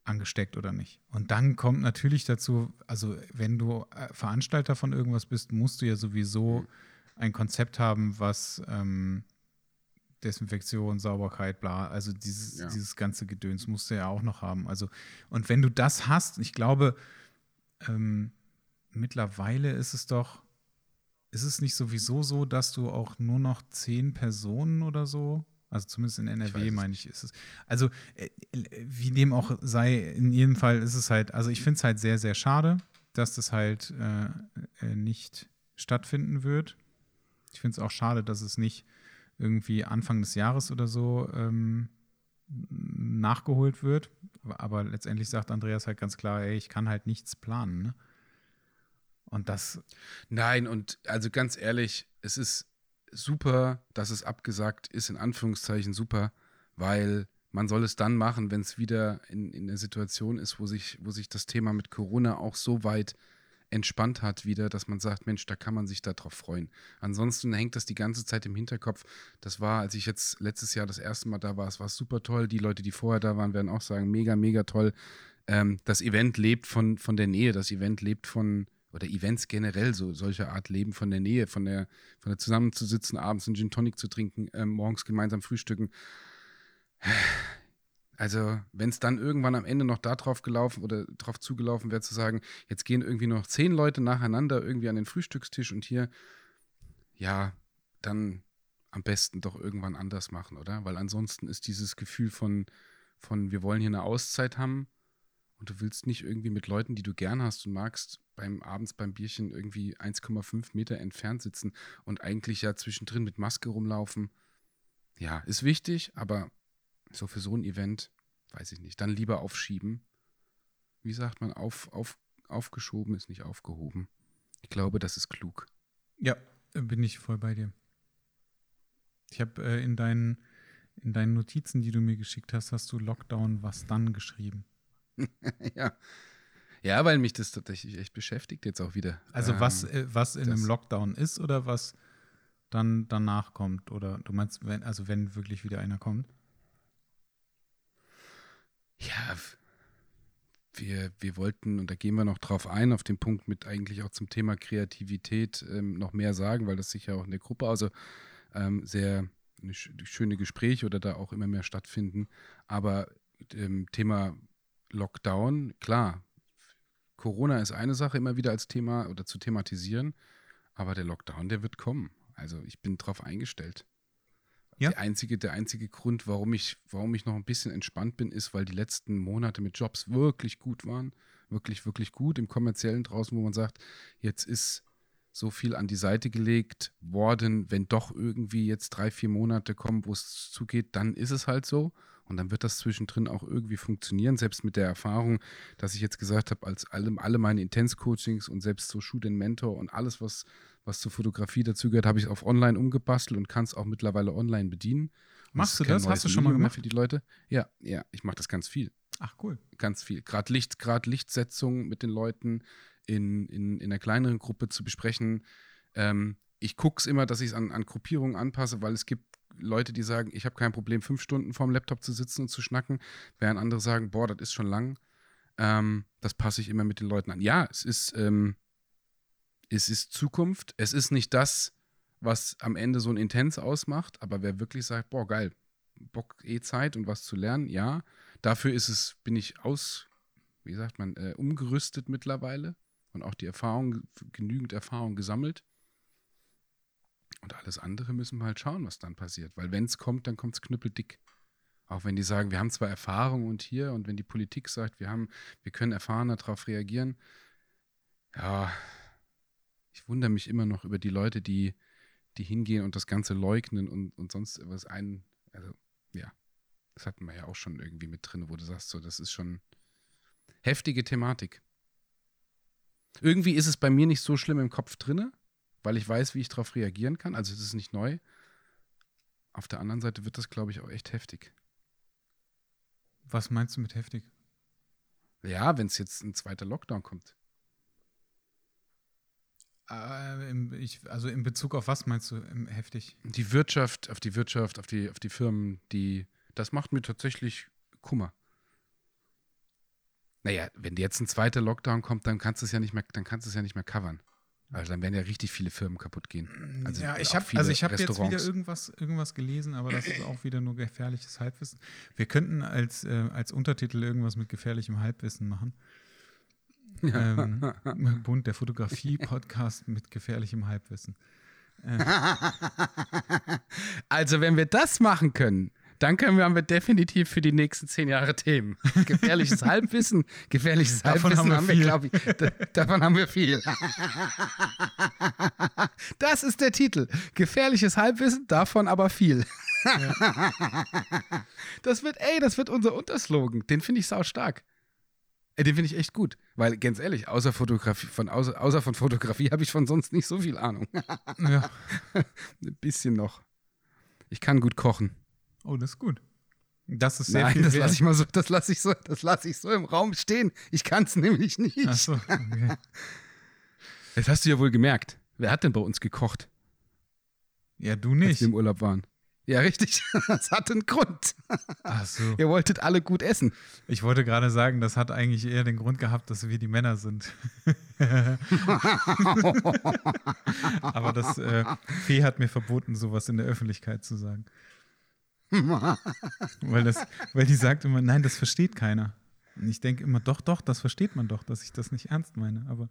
angesteckt oder nicht. Und dann kommt natürlich dazu, also wenn du äh, Veranstalter von irgendwas bist, musst du ja sowieso mhm ein Konzept haben, was ähm, Desinfektion, Sauberkeit, bla, also dieses, ja. dieses ganze Gedöns musst du ja auch noch haben. Also, und wenn du das hast, ich glaube, ähm, mittlerweile ist es doch, ist es nicht sowieso so, dass du auch nur noch zehn Personen oder so, also zumindest in NRW, meine ich, ist es. Also, äh, wie dem auch sei, in jedem Fall ist es halt, also ich finde es halt sehr, sehr schade, dass das halt äh, äh nicht stattfinden wird. Ich finde es auch schade, dass es nicht irgendwie Anfang des Jahres oder so ähm, nachgeholt wird. Aber letztendlich sagt Andreas halt ganz klar, ey, ich kann halt nichts planen. Ne? Und das. Nein, und also ganz ehrlich, es ist super, dass es abgesagt ist, in Anführungszeichen super, weil man soll es dann machen, wenn es wieder in, in der Situation ist, wo sich, wo sich das Thema mit Corona auch so weit entspannt hat wieder, dass man sagt, Mensch, da kann man sich darauf freuen. Ansonsten hängt das die ganze Zeit im Hinterkopf. Das war, als ich jetzt letztes Jahr das erste Mal da war, es war super toll. Die Leute, die vorher da waren, werden auch sagen, mega, mega toll. Ähm, das Event lebt von, von der Nähe, das Event lebt von, oder Events generell so solcher Art leben von der Nähe, von der, von der zusammenzusitzen, abends einen Gin Tonic zu trinken, ähm, morgens gemeinsam frühstücken. Also, wenn es dann irgendwann am Ende noch darauf gelaufen oder darauf zugelaufen wäre, zu sagen, jetzt gehen irgendwie noch zehn Leute nacheinander irgendwie an den Frühstückstisch und hier, ja, dann am besten doch irgendwann anders machen, oder? Weil ansonsten ist dieses Gefühl von, von wir wollen hier eine Auszeit haben und du willst nicht irgendwie mit Leuten, die du gern hast und magst, beim abends beim Bierchen irgendwie 1,5 Meter entfernt sitzen und eigentlich ja zwischendrin mit Maske rumlaufen. Ja, ist wichtig, aber so für so ein Event, weiß ich nicht, dann lieber aufschieben. Wie sagt man, auf, auf, aufgeschoben ist nicht aufgehoben. Ich glaube, das ist klug. Ja, bin ich voll bei dir. Ich habe äh, in, deinen, in deinen Notizen, die du mir geschickt hast, hast du Lockdown was dann geschrieben. ja. Ja, weil mich das tatsächlich echt beschäftigt jetzt auch wieder. Also Ähm, was, äh, was in einem Lockdown ist oder was dann danach kommt? Oder du meinst, wenn, also wenn wirklich wieder einer kommt? Ja, wir, wir wollten, und da gehen wir noch drauf ein, auf den Punkt mit eigentlich auch zum Thema Kreativität ähm, noch mehr sagen, weil das sich ja auch in der Gruppe also ähm, sehr sch schöne Gespräche oder da auch immer mehr stattfinden. Aber ähm, Thema Lockdown, klar, Corona ist eine Sache immer wieder als Thema oder zu thematisieren, aber der Lockdown, der wird kommen. Also ich bin drauf eingestellt. Ja. Der einzige, der einzige Grund, warum ich, warum ich noch ein bisschen entspannt bin, ist, weil die letzten Monate mit Jobs wirklich gut waren. Wirklich, wirklich gut im kommerziellen draußen, wo man sagt, jetzt ist so viel an die Seite gelegt worden, wenn doch irgendwie jetzt drei, vier Monate kommen, wo es zugeht, dann ist es halt so. Und dann wird das zwischendrin auch irgendwie funktionieren, selbst mit der Erfahrung, dass ich jetzt gesagt habe, als alle, alle meine Intense-Coachings und selbst so and Mentor und alles, was, was zur Fotografie dazugehört, habe ich auf online umgebastelt und kann es auch mittlerweile online bedienen. Und Machst es du das? Hast du schon mal gemacht? Für die Leute? Ja, ja, ich mache das ganz viel Ach, cool. ganz viel. Gerade Licht, gerade Lichtsetzung mit den Leuten in, in, in einer kleineren Gruppe zu besprechen. Ähm, ich gucke es immer, dass ich es an, an Gruppierungen anpasse, weil es gibt Leute, die sagen, ich habe kein Problem, fünf Stunden vorm Laptop zu sitzen und zu schnacken, während andere sagen, boah, das ist schon lang. Ähm, das passe ich immer mit den Leuten an. Ja, es ist, ähm, es ist Zukunft. Es ist nicht das, was am Ende so ein Intens ausmacht, aber wer wirklich sagt, boah, geil, Bock eh Zeit und was zu lernen, ja. Dafür ist es, bin ich aus, wie sagt man, äh, umgerüstet mittlerweile und auch die Erfahrung, genügend Erfahrung gesammelt. Und alles andere müssen wir halt schauen, was dann passiert. Weil wenn es kommt, dann kommt es knüppeldick. Auch wenn die sagen, wir haben zwar Erfahrung und hier, und wenn die Politik sagt, wir haben, wir können erfahrener darauf reagieren, ja, ich wundere mich immer noch über die Leute, die, die hingehen und das Ganze leugnen und, und sonst was ein, also ja, das hatten wir ja auch schon irgendwie mit drin, wo du sagst, so, das ist schon heftige Thematik. Irgendwie ist es bei mir nicht so schlimm im Kopf drinne, weil ich weiß, wie ich darauf reagieren kann. Also es ist nicht neu. Auf der anderen Seite wird das, glaube ich, auch echt heftig. Was meinst du mit heftig? Ja, wenn es jetzt ein zweiter Lockdown kommt. Äh, ich, also in Bezug auf was meinst du heftig? Die Wirtschaft, auf die Wirtschaft, auf die, auf die Firmen, die, das macht mir tatsächlich Kummer. Naja, wenn jetzt ein zweiter Lockdown kommt, dann kannst du es ja nicht mehr, dann kannst du es ja nicht mehr covern. Also dann werden ja richtig viele Firmen kaputt gehen. Also ja, ich habe viele also ich hab jetzt wieder irgendwas, irgendwas gelesen, aber das ist auch wieder nur gefährliches Halbwissen. Wir könnten als, äh, als Untertitel irgendwas mit gefährlichem Halbwissen machen. Ähm, Bund der Fotografie-Podcast mit gefährlichem Halbwissen. Also, wenn wir das machen können, dann können wir, haben wir definitiv für die nächsten zehn Jahre Themen. Gefährliches Halbwissen, gefährliches Davon Halbwissen haben wir viel. glaube ich. Da, davon haben wir viel. Das ist der Titel. Gefährliches Halbwissen, davon aber viel. Das wird, ey, das wird unser Unterslogan. Den finde ich sau stark. Den finde ich echt gut. Weil, ganz ehrlich, außer Fotografie, von, außer, außer von Fotografie habe ich von sonst nicht so viel Ahnung. Ja. Ein bisschen noch. Ich kann gut kochen. Oh, das ist gut. Das ist sehr Nein, das lasse ich mal so, das lasse ich so, das lasse ich so im Raum stehen. Ich kann es nämlich nicht. Ach so, okay. Das hast du ja wohl gemerkt. Wer hat denn bei uns gekocht, Ja, du als nicht. wir im Urlaub waren? Ja, richtig. Das hat einen Grund. Ach so. Ihr wolltet alle gut essen. Ich wollte gerade sagen, das hat eigentlich eher den Grund gehabt, dass wir die Männer sind. Aber das äh, Fee hat mir verboten, sowas in der Öffentlichkeit zu sagen. weil, das, weil die sagt immer, nein, das versteht keiner. Und ich denke immer, doch, doch, das versteht man doch, dass ich das nicht ernst meine. Aber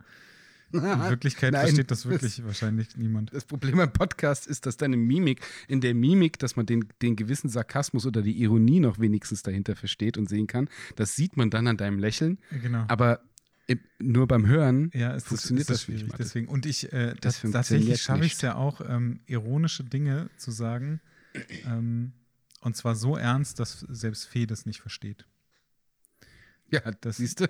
in Wirklichkeit Nein, versteht das wirklich wahrscheinlich niemand. Das Problem beim Podcast ist, dass deine Mimik, in der Mimik, dass man den, den gewissen Sarkasmus oder die Ironie noch wenigstens dahinter versteht und sehen kann, das sieht man dann an deinem Lächeln. Genau. Aber nur beim Hören Ja, es funktioniert ist, das nicht. schwierig. Mathe. Deswegen. Und ich, äh, Das das tatsächlich schaffe ich es nicht. ja auch, ähm, ironische Dinge zu sagen. Ähm, und zwar so ernst, dass selbst Fee das nicht versteht. Ja, das siehst du.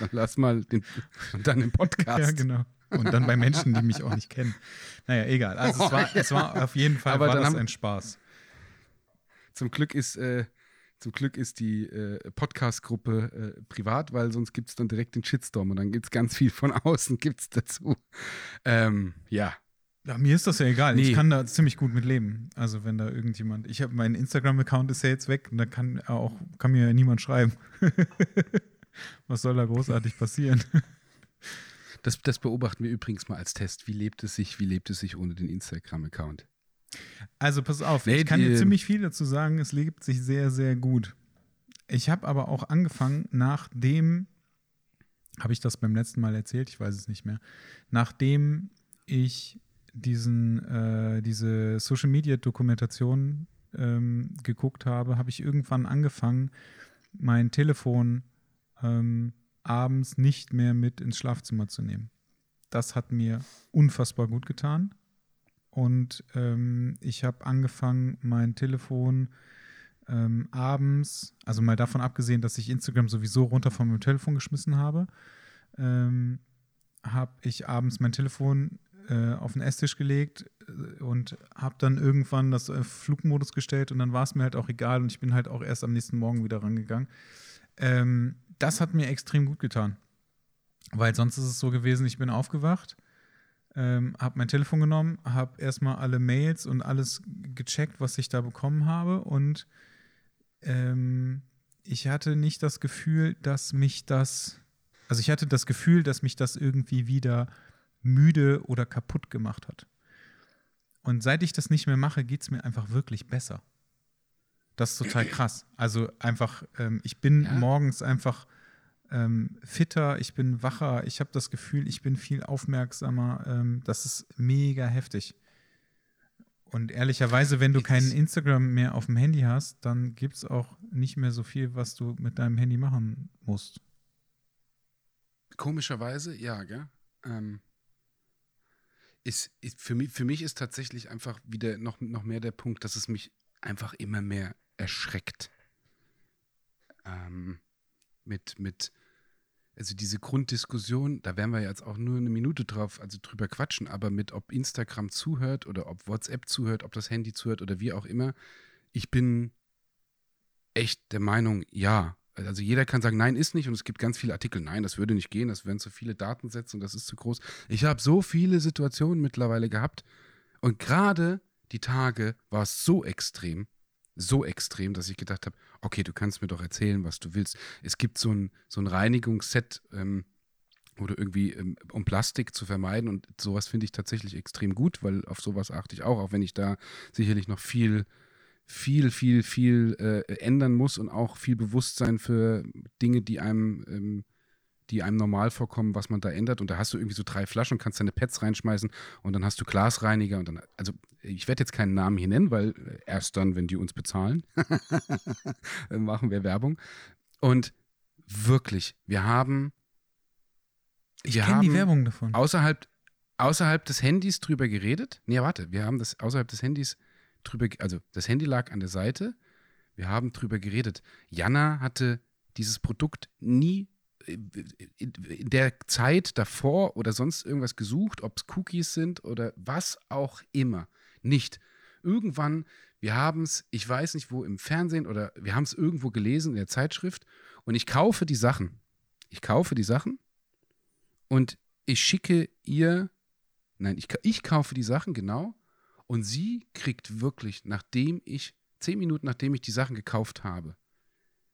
Dann lass mal den, dann im Podcast. Ja, genau. Und dann bei Menschen, die mich auch nicht kennen. Naja, egal. Also es war, es war auf jeden Fall Aber war das haben- ein Spaß. Zum Glück ist, äh, Zum Glück ist die äh, Podcast-Gruppe äh, privat, weil sonst gibt es dann direkt den Shitstorm und dann gibt es ganz viel von außen gibt's dazu. Ähm, ja. Ja, mir ist das ja egal. Nee. Ich kann da ziemlich gut mit leben. Also wenn da irgendjemand, ich habe mein Instagram-Account ist ja jetzt weg und da kann auch kann mir ja niemand schreiben. Was soll da großartig passieren? Das, das beobachten wir übrigens mal als Test. Wie lebt es sich, wie lebt es sich ohne den Instagram-Account? Also pass auf, Nee, ich kann dir ziemlich viel dazu sagen. Es lebt sich sehr, sehr gut. Ich habe aber auch angefangen, nachdem, habe ich das beim letzten Mal erzählt, ich weiß es nicht mehr, nachdem ich diesen, äh, diese Social Media Dokumentation ähm, geguckt habe, habe ich irgendwann angefangen, mein Telefon ähm, abends nicht mehr mit ins Schlafzimmer zu nehmen. Das hat mir unfassbar gut getan. Und ähm, ich habe angefangen, mein Telefon ähm, abends, also mal davon abgesehen, dass ich Instagram sowieso runter von meinem Telefon geschmissen habe, ähm, habe ich abends mein Telefon äh, auf den Esstisch gelegt äh, und habe dann irgendwann das auf Flugmodus gestellt und dann war es mir halt auch egal und ich bin halt auch erst am nächsten Morgen wieder rangegangen. Ähm, das hat mir extrem gut getan. Weil sonst ist es so gewesen, ich bin aufgewacht, ähm, habe mein Telefon genommen, habe erstmal alle Mails und alles gecheckt, was ich da bekommen habe und ähm, ich hatte nicht das Gefühl, dass mich das, also ich hatte das Gefühl, dass mich das irgendwie wieder müde oder kaputt gemacht hat. Und seit ich das nicht mehr mache, geht es mir einfach wirklich besser. Das ist total krass. Also einfach, ähm, ich bin Ja. morgens einfach ähm, fitter, ich bin wacher, ich habe das Gefühl, ich bin viel aufmerksamer. Ähm, das ist mega heftig. Und ehrlicherweise, wenn du keinen Instagram mehr auf dem Handy hast, dann gibt es auch nicht mehr so viel, was du mit deinem Handy machen musst. Komischerweise, ja, gell? Ähm, ist, ist für, mich, für mich ist tatsächlich einfach wieder noch, noch mehr der Punkt, dass es mich einfach immer mehr erschreckt. Ähm, mit, mit, also diese Grunddiskussion, da werden wir jetzt auch nur eine Minute drauf, also drüber quatschen, aber mit ob Instagram zuhört oder ob WhatsApp zuhört, ob das Handy zuhört oder wie auch immer, ich bin echt der Meinung, ja. Also jeder kann sagen, nein, ist nicht. Und es gibt ganz viele Artikel, nein, das würde nicht gehen, das wären zu viele Datensätze und das ist zu groß. Ich habe so viele Situationen mittlerweile gehabt. Und gerade die Tage war es so extrem, so extrem, dass ich gedacht habe, okay, du kannst mir doch erzählen, was du willst. Es gibt so ein, so ein Reinigungsset, ähm, oder irgendwie, ähm, um Plastik zu vermeiden. Und sowas finde ich tatsächlich extrem gut, weil auf sowas achte ich auch, auch wenn ich da sicherlich noch viel, viel, viel, viel äh, ändern muss und auch viel Bewusstsein für Dinge, die einem, ähm, die einem normal vorkommen, was man da ändert. Und da hast du irgendwie so drei Flaschen, kannst deine Pads reinschmeißen und dann hast du Glasreiniger und dann, also ich werde jetzt keinen Namen hier nennen, weil äh, erst dann, wenn die uns bezahlen, äh, machen wir Werbung. Und wirklich, wir haben Ich kenne die Werbung davon. außerhalb, außerhalb des Handys drüber geredet. Nee, warte, wir haben das außerhalb des Handys drüber, also das Handy lag an der Seite. Wir haben drüber geredet. Jana hatte dieses Produkt nie äh, in der Zeit davor oder sonst irgendwas gesucht, ob es Cookies sind oder was auch immer. Nicht. Irgendwann, wir haben es, ich weiß nicht wo, im Fernsehen oder wir haben es irgendwo gelesen in der Zeitschrift und ich kaufe die Sachen. Ich kaufe die Sachen und ich schicke ihr, nein, ich, ich kaufe die Sachen, genau, und sie kriegt wirklich, nachdem ich, zehn Minuten nachdem ich die Sachen gekauft habe,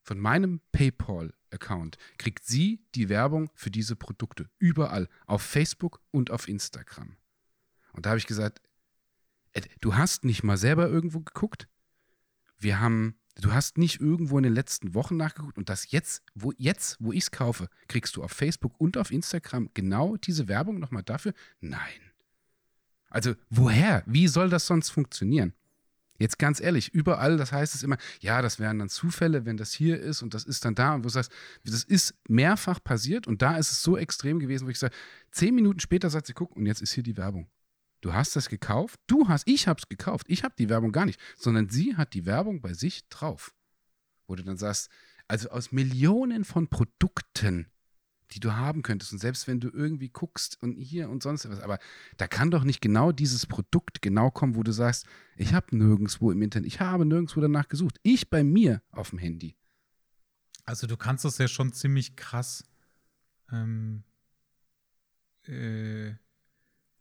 von meinem PayPal-Account, kriegt sie die Werbung für diese Produkte. Überall. Auf Facebook und auf Instagram. Und da habe ich gesagt, du hast nicht mal selber irgendwo geguckt. Wir haben, du hast nicht irgendwo in den letzten Wochen nachgeguckt und das jetzt, wo jetzt, wo ich es kaufe, kriegst du auf Facebook und auf Instagram genau diese Werbung nochmal dafür? Nein. Also woher? Wie soll das sonst funktionieren? Jetzt ganz ehrlich, überall, das heißt es immer, ja, das wären dann Zufälle, wenn das hier ist und das ist dann da und wo du sagst, das ist mehrfach passiert und da ist es so extrem gewesen, wo ich sage, zehn Minuten später sagt sie, guck, und jetzt ist hier die Werbung. Du hast das gekauft, du hast, ich hab's gekauft, ich habe die Werbung gar nicht, sondern sie hat die Werbung bei sich drauf. Wo du dann sagst, also aus Millionen von Produkten, die du haben könntest. Und selbst wenn du irgendwie guckst und hier und sonst was, aber da kann doch nicht genau dieses Produkt genau kommen, wo du sagst, ich habe nirgendwo im Internet, ich habe nirgendwo danach gesucht. Ich bei mir auf dem Handy. Also du kannst das ja schon ziemlich krass ähm, äh,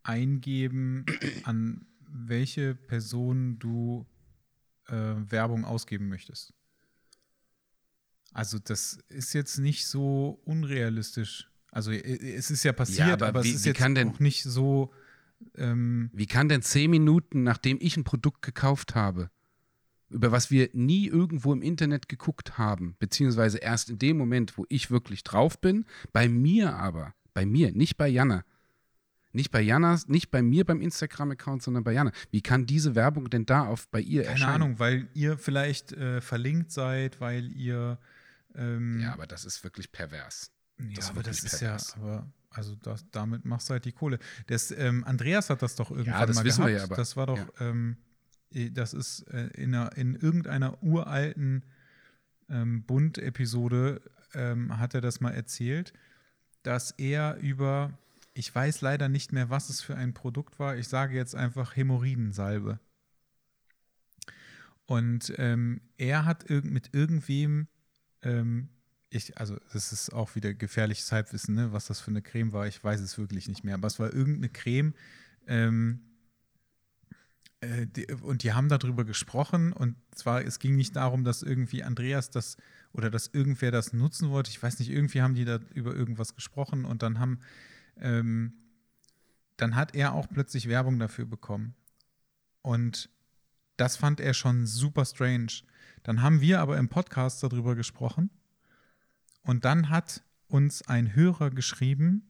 eingeben, an welche Person du äh, Werbung ausgeben möchtest. Also das ist jetzt nicht so unrealistisch. Also es ist ja passiert, ja, aber, aber wie, es ist jetzt denn, auch nicht so. Ähm wie kann denn zehn Minuten, nachdem ich ein Produkt gekauft habe, über was wir nie irgendwo im Internet geguckt haben, beziehungsweise erst in dem Moment, wo ich wirklich drauf bin, bei mir aber, bei mir, nicht bei Jana, nicht bei Jana, nicht bei mir beim Instagram-Account, sondern bei Jana. Wie kann diese Werbung denn da auf bei ihr Keine erscheinen? Keine Ahnung, weil ihr vielleicht äh, verlinkt seid, weil ihr ähm, ja, aber das ist wirklich pervers. Ja, das aber das ist pervers. ja, aber also das, damit machst du halt die Kohle. Das, ähm, Andreas hat das doch irgendwann ja, das mal wissen gehabt. Wir ja, aber, das war doch, ja. ähm, das ist äh, in, einer, in irgendeiner uralten ähm, Bund-Episode ähm, hat er das mal erzählt, dass er über, ich weiß leider nicht mehr, was es für ein Produkt war, ich sage jetzt einfach Hämorrhoidensalbe. Und ähm, er hat irg mit irgendwem ähm, ich, also das ist auch wieder gefährliches Halbwissen, ne, was das für eine Creme war. Ich weiß es wirklich nicht mehr. Aber es war irgendeine Creme. Ähm, äh, die, und die haben darüber gesprochen. Und zwar, es ging nicht darum, dass irgendwie Andreas das oder dass irgendwer das nutzen wollte. Ich weiß nicht, irgendwie haben die da über irgendwas gesprochen und dann haben, ähm, dann hat er auch plötzlich Werbung dafür bekommen. Und das fand er schon super strange. Dann haben wir aber im Podcast darüber gesprochen. Und dann hat uns ein Hörer geschrieben,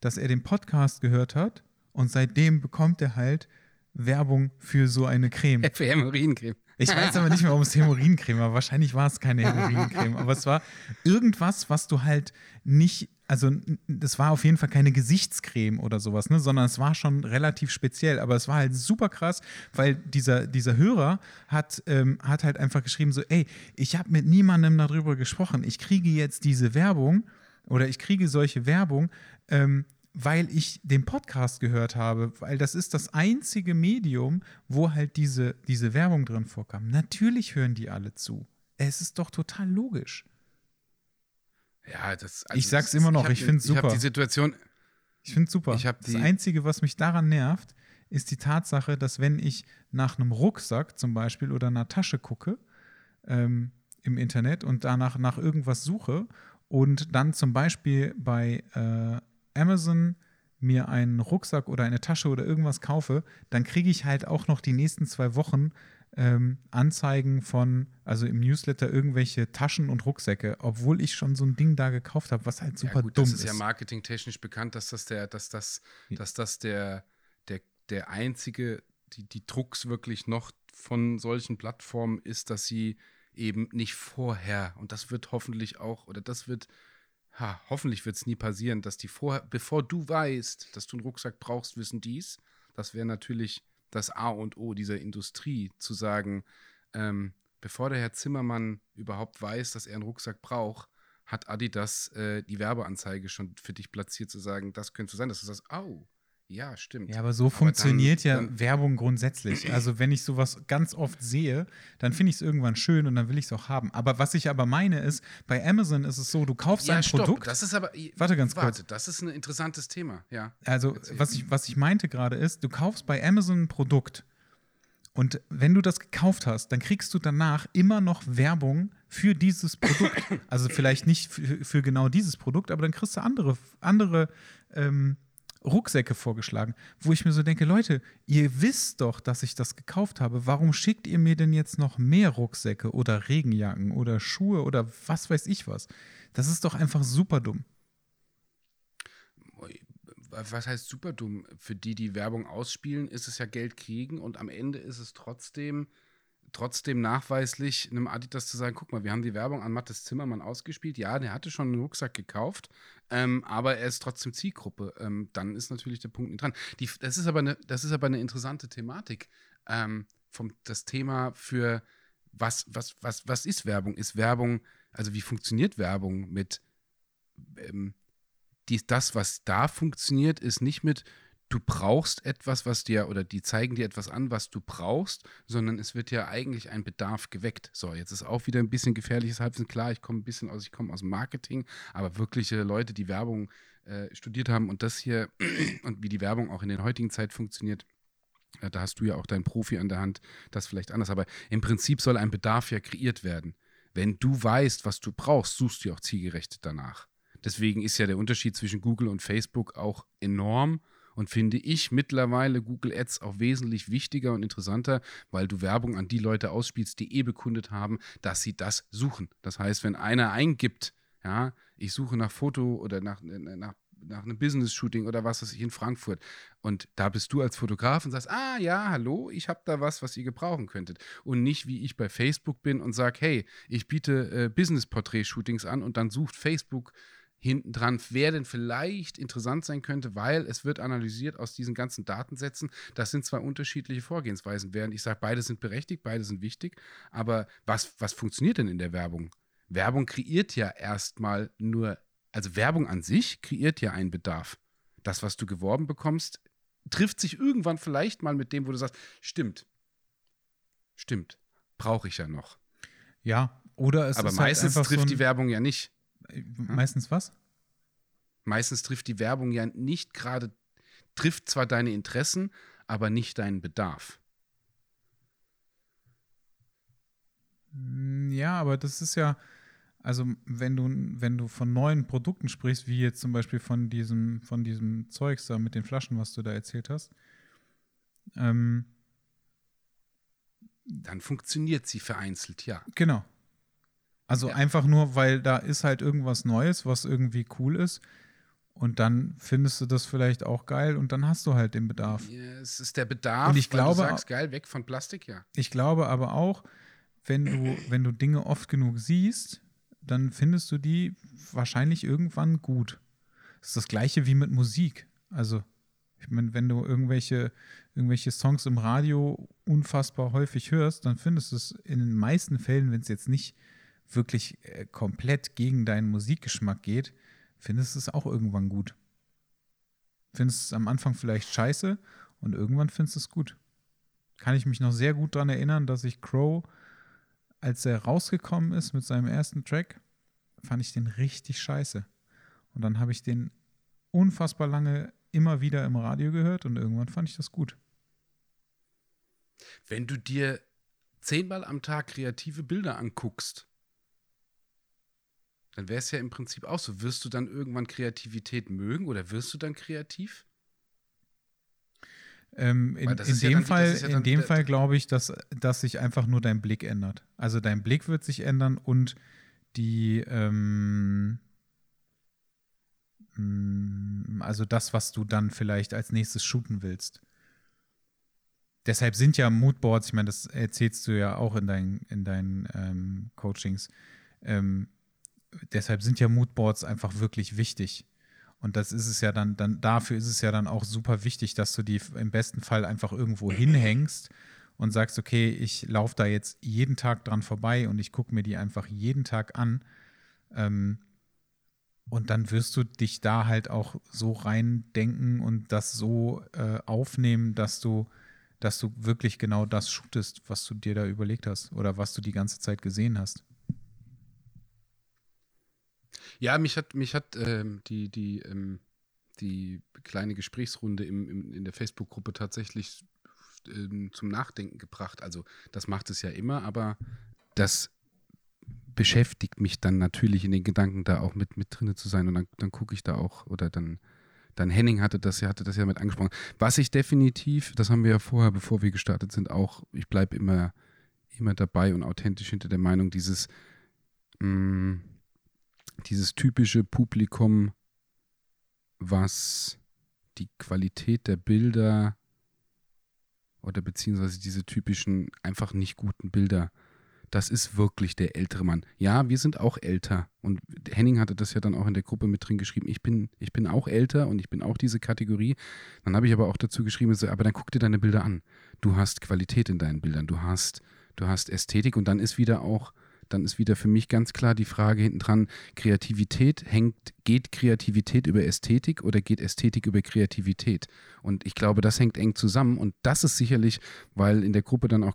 dass er den Podcast gehört hat. Und seitdem bekommt er halt Werbung für so eine Creme. Für Hämorrhoidencreme. Ich weiß aber nicht mehr, warum es Hämorrhoidencreme war. Wahrscheinlich war es keine Hämorrhoidencreme. aber es war irgendwas, was du halt nicht also das war auf jeden Fall keine Gesichtscreme oder sowas, ne, sondern es war schon relativ speziell. Aber es war halt super krass, weil dieser, dieser Hörer hat, ähm, hat halt einfach geschrieben: so, ey, ich habe mit niemandem darüber gesprochen. Ich kriege jetzt diese Werbung oder ich kriege solche Werbung, ähm, weil ich den Podcast gehört habe, weil das ist das einzige Medium, wo halt diese, diese Werbung drin vorkam. Natürlich hören die alle zu. Es ist doch total logisch. Ja, das. Also ich sag's das, immer noch, ich, ich finde es super. Ich habe die Situation. Ich finde es super. Ich das Einzige, was mich daran nervt, ist die Tatsache, dass wenn ich nach einem Rucksack zum Beispiel oder einer Tasche gucke ähm, im Internet und danach nach irgendwas suche und dann zum Beispiel bei äh, Amazon mir einen Rucksack oder eine Tasche oder irgendwas kaufe, dann kriege ich halt auch noch die nächsten zwei Wochen ähm, Anzeigen von, also im Newsletter irgendwelche Taschen und Rucksäcke, obwohl ich schon so ein Ding da gekauft habe, was halt super ja, gut, dumm ist. Das ist ja marketingtechnisch bekannt, dass das der, dass das, dass das der, der, der einzige, die, die Drucks wirklich noch von solchen Plattformen ist, dass sie eben nicht vorher, und das wird hoffentlich auch, oder das wird, ha, hoffentlich wird es nie passieren, dass die vorher, bevor du weißt, dass du einen Rucksack brauchst, wissen dies. Das wäre natürlich das A und O dieser Industrie, zu sagen, ähm, bevor der Herr Zimmermann überhaupt weiß, dass er einen Rucksack braucht, hat Adidas äh, die Werbeanzeige schon für dich platziert, zu sagen, das könnte sein, dass du sagst, au, ja, stimmt. Ja, aber so aber funktioniert dann, ja dann, Werbung grundsätzlich. Also wenn ich sowas ganz oft sehe, dann finde ich es irgendwann schön und dann will ich es auch haben. Aber was ich aber meine ist, bei Amazon ist es so, du kaufst ja, ein stopp, Produkt. Das ist aber. Warte ganz warte, kurz. Das ist ein interessantes Thema, ja. Also was ich, was ich meinte gerade ist, du kaufst bei Amazon ein Produkt. Und wenn du das gekauft hast, dann kriegst du danach immer noch Werbung für dieses Produkt. Also vielleicht nicht für, für genau dieses Produkt, aber dann kriegst du andere, andere ähm, Rucksäcke vorgeschlagen, wo ich mir so denke, Leute, ihr wisst doch, dass ich das gekauft habe. Warum schickt ihr mir denn jetzt noch mehr Rucksäcke oder Regenjacken oder Schuhe oder was weiß ich was? Das ist doch einfach super dumm. Was heißt super dumm? Für die, die Werbung ausspielen, ist es ja Geld kriegen und am Ende ist es trotzdem trotzdem nachweislich einem Adidas zu sagen, guck mal, wir haben die Werbung an Mattes Zimmermann ausgespielt. Ja, der hatte schon einen Rucksack gekauft, ähm, aber er ist trotzdem Zielgruppe. Ähm, dann ist natürlich der Punkt nicht dran. Die, das, ist aber eine, das ist aber eine interessante Thematik. Ähm, vom, das Thema für was, was, was, was ist Werbung? Ist Werbung, also wie funktioniert Werbung mit ähm, die, das, was da funktioniert, ist nicht mit, du brauchst etwas, was dir, oder die zeigen dir etwas an, was du brauchst, sondern es wird ja eigentlich ein Bedarf geweckt. So, jetzt ist auch wieder ein bisschen gefährliches Halbwissen. Klar, ich komme ein bisschen aus, ich komme aus Marketing, aber wirkliche Leute, die Werbung äh, studiert haben und das hier und wie die Werbung auch in der heutigen Zeit funktioniert, äh, da hast du ja auch deinen Profi an der Hand, das vielleicht anders. Aber im Prinzip soll ein Bedarf ja kreiert werden. Wenn du weißt, was du brauchst, suchst du auch zielgerichtet danach. Deswegen ist ja der Unterschied zwischen Google und Facebook auch enorm und finde ich mittlerweile Google Ads auch wesentlich wichtiger und interessanter, weil du Werbung an die Leute ausspielst, die eh bekundet haben, dass sie das suchen. Das heißt, wenn einer eingibt, ja, ich suche nach Foto oder nach, nach nach einem Business-Shooting oder was weiß ich in Frankfurt. Und da bist du als Fotograf und sagst, ah ja, hallo, ich habe da was, was ihr gebrauchen könntet. Und nicht wie ich bei Facebook bin und sage, hey, ich biete äh, Business-Porträt-Shootings an und dann sucht Facebook hinten dran, wer denn vielleicht interessant sein könnte, weil es wird analysiert aus diesen ganzen Datensätzen. Das sind zwei unterschiedliche Vorgehensweisen, während ich sage, beide sind berechtigt, beide sind wichtig. Aber was, was funktioniert denn in der Werbung? Werbung kreiert ja erstmal nur, also Werbung an sich kreiert ja einen Bedarf. Das, was du geworben bekommst, trifft sich irgendwann vielleicht mal mit dem, wo du sagst, stimmt, stimmt, brauche ich ja noch. Ja, oder es Aber ist halt meistens einfach trifft so ein, die Werbung ja nicht. Meistens was? Meistens trifft die Werbung ja nicht gerade, trifft zwar deine Interessen, aber nicht deinen Bedarf. Mm, Ja, aber das ist ja, also wenn du, wenn du von neuen Produkten sprichst, wie jetzt zum Beispiel von diesem, von diesem Zeugs da mit den Flaschen, was du da erzählt hast, ähm, Dann funktioniert sie vereinzelt, ja. genau. Also Ja. einfach nur, weil da ist halt irgendwas Neues, was irgendwie cool ist. Und dann findest du das vielleicht auch geil und dann hast du halt den Bedarf. Ja, Es ist der Bedarf, Und ich glaube du sagst, geil, weg von Plastik, ja. Ich glaube aber auch, wenn du, wenn du Dinge oft genug siehst, dann findest du die wahrscheinlich irgendwann gut. Das ist das gleiche wie mit Musik. Also, ich meine, wenn du irgendwelche, irgendwelche Songs im Radio unfassbar häufig hörst, dann findest du es in den meisten Fällen, wenn es jetzt nicht wirklich äh, komplett gegen deinen Musikgeschmack geht, findest du es auch irgendwann gut. Findest es am Anfang vielleicht scheiße und irgendwann findest du es gut kann ich mich noch sehr gut daran erinnern, dass ich Crow, als er rausgekommen ist mit seinem ersten Track, fand ich den richtig scheiße. Und dann habe ich den unfassbar lange immer wieder im Radio gehört und irgendwann fand ich das gut. Wenn du dir zehnmal am Tag kreative Bilder anguckst, dann wäre es ja im Prinzip auch so. Wirst du dann irgendwann Kreativität mögen oder wirst du dann kreativ? Ähm, in in ja dem dann- das Fall, ja in dem Fall glaube ich, dass, dass sich einfach nur dein Blick ändert. Also dein Blick wird sich ändern und die, ähm, mm, also das, was du dann vielleicht als nächstes shooten willst. Deshalb sind ja Moodboards, ich meine, das erzählst du ja auch in deinen, in deinen ähm, Coachings. Ähm, deshalb sind ja Moodboards einfach wirklich wichtig. Und das ist es ja dann, dann, dafür ist es ja dann auch super wichtig, dass du die im besten Fall einfach irgendwo hinhängst und sagst, okay, ich laufe da jetzt jeden Tag dran vorbei und ich gucke mir die einfach jeden Tag an. Ähm, und dann wirst du dich da halt auch so reindenken und das so äh, aufnehmen, dass du, dass du wirklich genau das shootest, was du dir da überlegt hast oder was du die ganze Zeit gesehen hast. Ja, mich hat, mich hat ähm, die, die, ähm, die kleine Gesprächsrunde im, im, in der Facebook-Gruppe tatsächlich ähm, zum Nachdenken gebracht. Also das macht es ja immer, aber das beschäftigt mich dann natürlich in den Gedanken, da auch mit, mit drinne zu sein. Und dann, dann gucke ich da auch, oder dann, dann Henning hatte das, ja- hatte das ja mit angesprochen. Was ich definitiv, das haben wir ja vorher, bevor wir gestartet sind, auch, ich bleibe immer, immer dabei und authentisch hinter der Meinung, dieses mh, dieses typische Publikum, was die Qualität der Bilder oder beziehungsweise diese typischen einfach nicht guten Bilder, das ist wirklich der ältere Mann. Ja, wir sind auch älter und Henning hatte das ja dann auch in der Gruppe mit drin geschrieben. Ich bin, ich bin auch älter und ich bin auch diese Kategorie. Dann habe ich aber auch dazu geschrieben, so, aber dann guck dir deine Bilder an. Du hast Qualität in deinen Bildern, du hast, du hast Ästhetik und dann ist wieder auch dann ist wieder für mich ganz klar die Frage hinten dran, Kreativität hängt, geht Kreativität über Ästhetik oder geht Ästhetik über Kreativität? Und ich glaube, das hängt eng zusammen und das ist sicherlich, weil in der Gruppe dann auch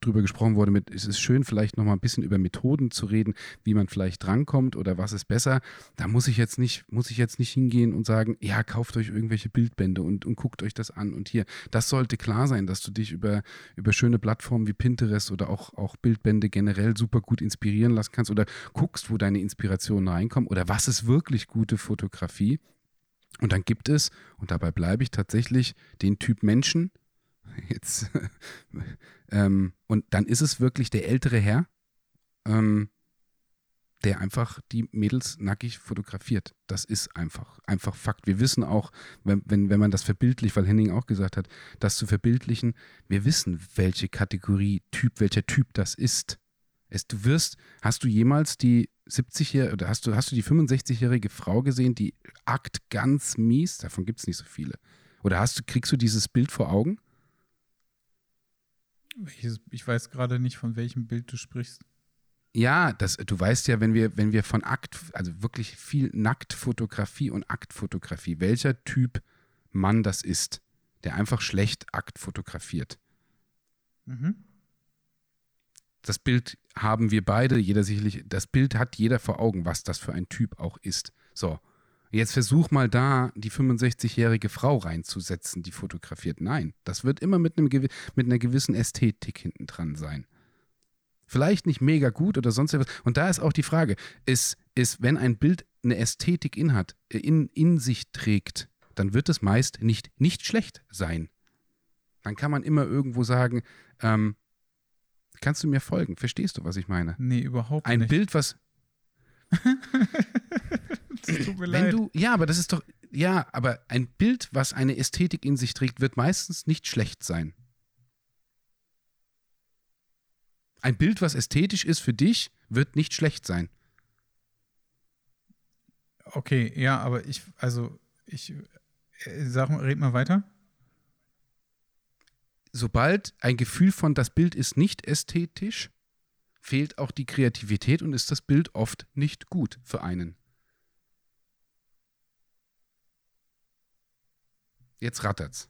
drüber gesprochen wurde, mit, es ist schön, vielleicht nochmal ein bisschen über Methoden zu reden, wie man vielleicht drankommt oder was ist besser. Da muss ich jetzt nicht, muss ich jetzt nicht hingehen und sagen, ja, kauft euch irgendwelche Bildbände und, und guckt euch das an und hier. Das sollte klar sein, dass du dich über, über schöne Plattformen wie Pinterest oder auch, auch Bildbände generell super gut inspirieren lassen kannst oder guckst, wo deine Inspirationen reinkommen oder was ist wirklich gute Fotografie. Und dann gibt es, und dabei bleibe ich tatsächlich, den Typ Menschen. Jetzt, ähm, und dann ist es wirklich der ältere Herr, ähm, der einfach die Mädels nackig fotografiert. Das ist einfach, einfach Fakt. Wir wissen auch, wenn, wenn, wenn man das verbildlicht, weil Henning auch gesagt hat, das zu verbildlichen, wir wissen, welche Kategorie, Typ, welcher Typ das ist. Es, du wirst, hast du jemals die 70-jährige oder hast du, hast du die 65-jährige Frau gesehen, die akt ganz mies? Davon gibt es nicht so viele. Oder hast du, kriegst du dieses Bild vor Augen? Ich weiß gerade nicht, von welchem Bild du sprichst. Ja, das, du weißt ja, wenn wir, wenn wir von Akt, also wirklich viel Nacktfotografie und Aktfotografie, welcher Typ Mann das ist, der einfach schlecht Akt fotografiert. Mhm. Das Bild haben wir beide, jeder sicherlich, das Bild hat jeder vor Augen, was das für ein Typ auch ist. So, jetzt versuch mal da die 65-jährige Frau reinzusetzen, die fotografiert. Nein, das wird immer mit, einem, mit einer gewissen Ästhetik hinten dran sein. Vielleicht nicht mega gut oder sonst etwas. Und da ist auch die Frage, ist, ist wenn ein Bild eine Ästhetik in, hat, in, in sich trägt, dann wird es meist nicht, nicht schlecht sein. Dann kann man immer irgendwo sagen, ähm, kannst du mir folgen? Verstehst du, was ich meine? Nee, überhaupt ein nicht. Ein Bild, was. das tut mir wenn leid. du, ja, aber das ist doch, ja, aber ein Bild, was eine Ästhetik in sich trägt, wird meistens nicht schlecht sein. Ein Bild, was ästhetisch ist für dich, wird nicht schlecht sein. Okay, ja, aber ich, also, ich, äh, sag red mal weiter. Sobald ein Gefühl von das Bild ist nicht ästhetisch, fehlt auch die Kreativität und ist das Bild oft nicht gut für einen. Jetzt rattert's.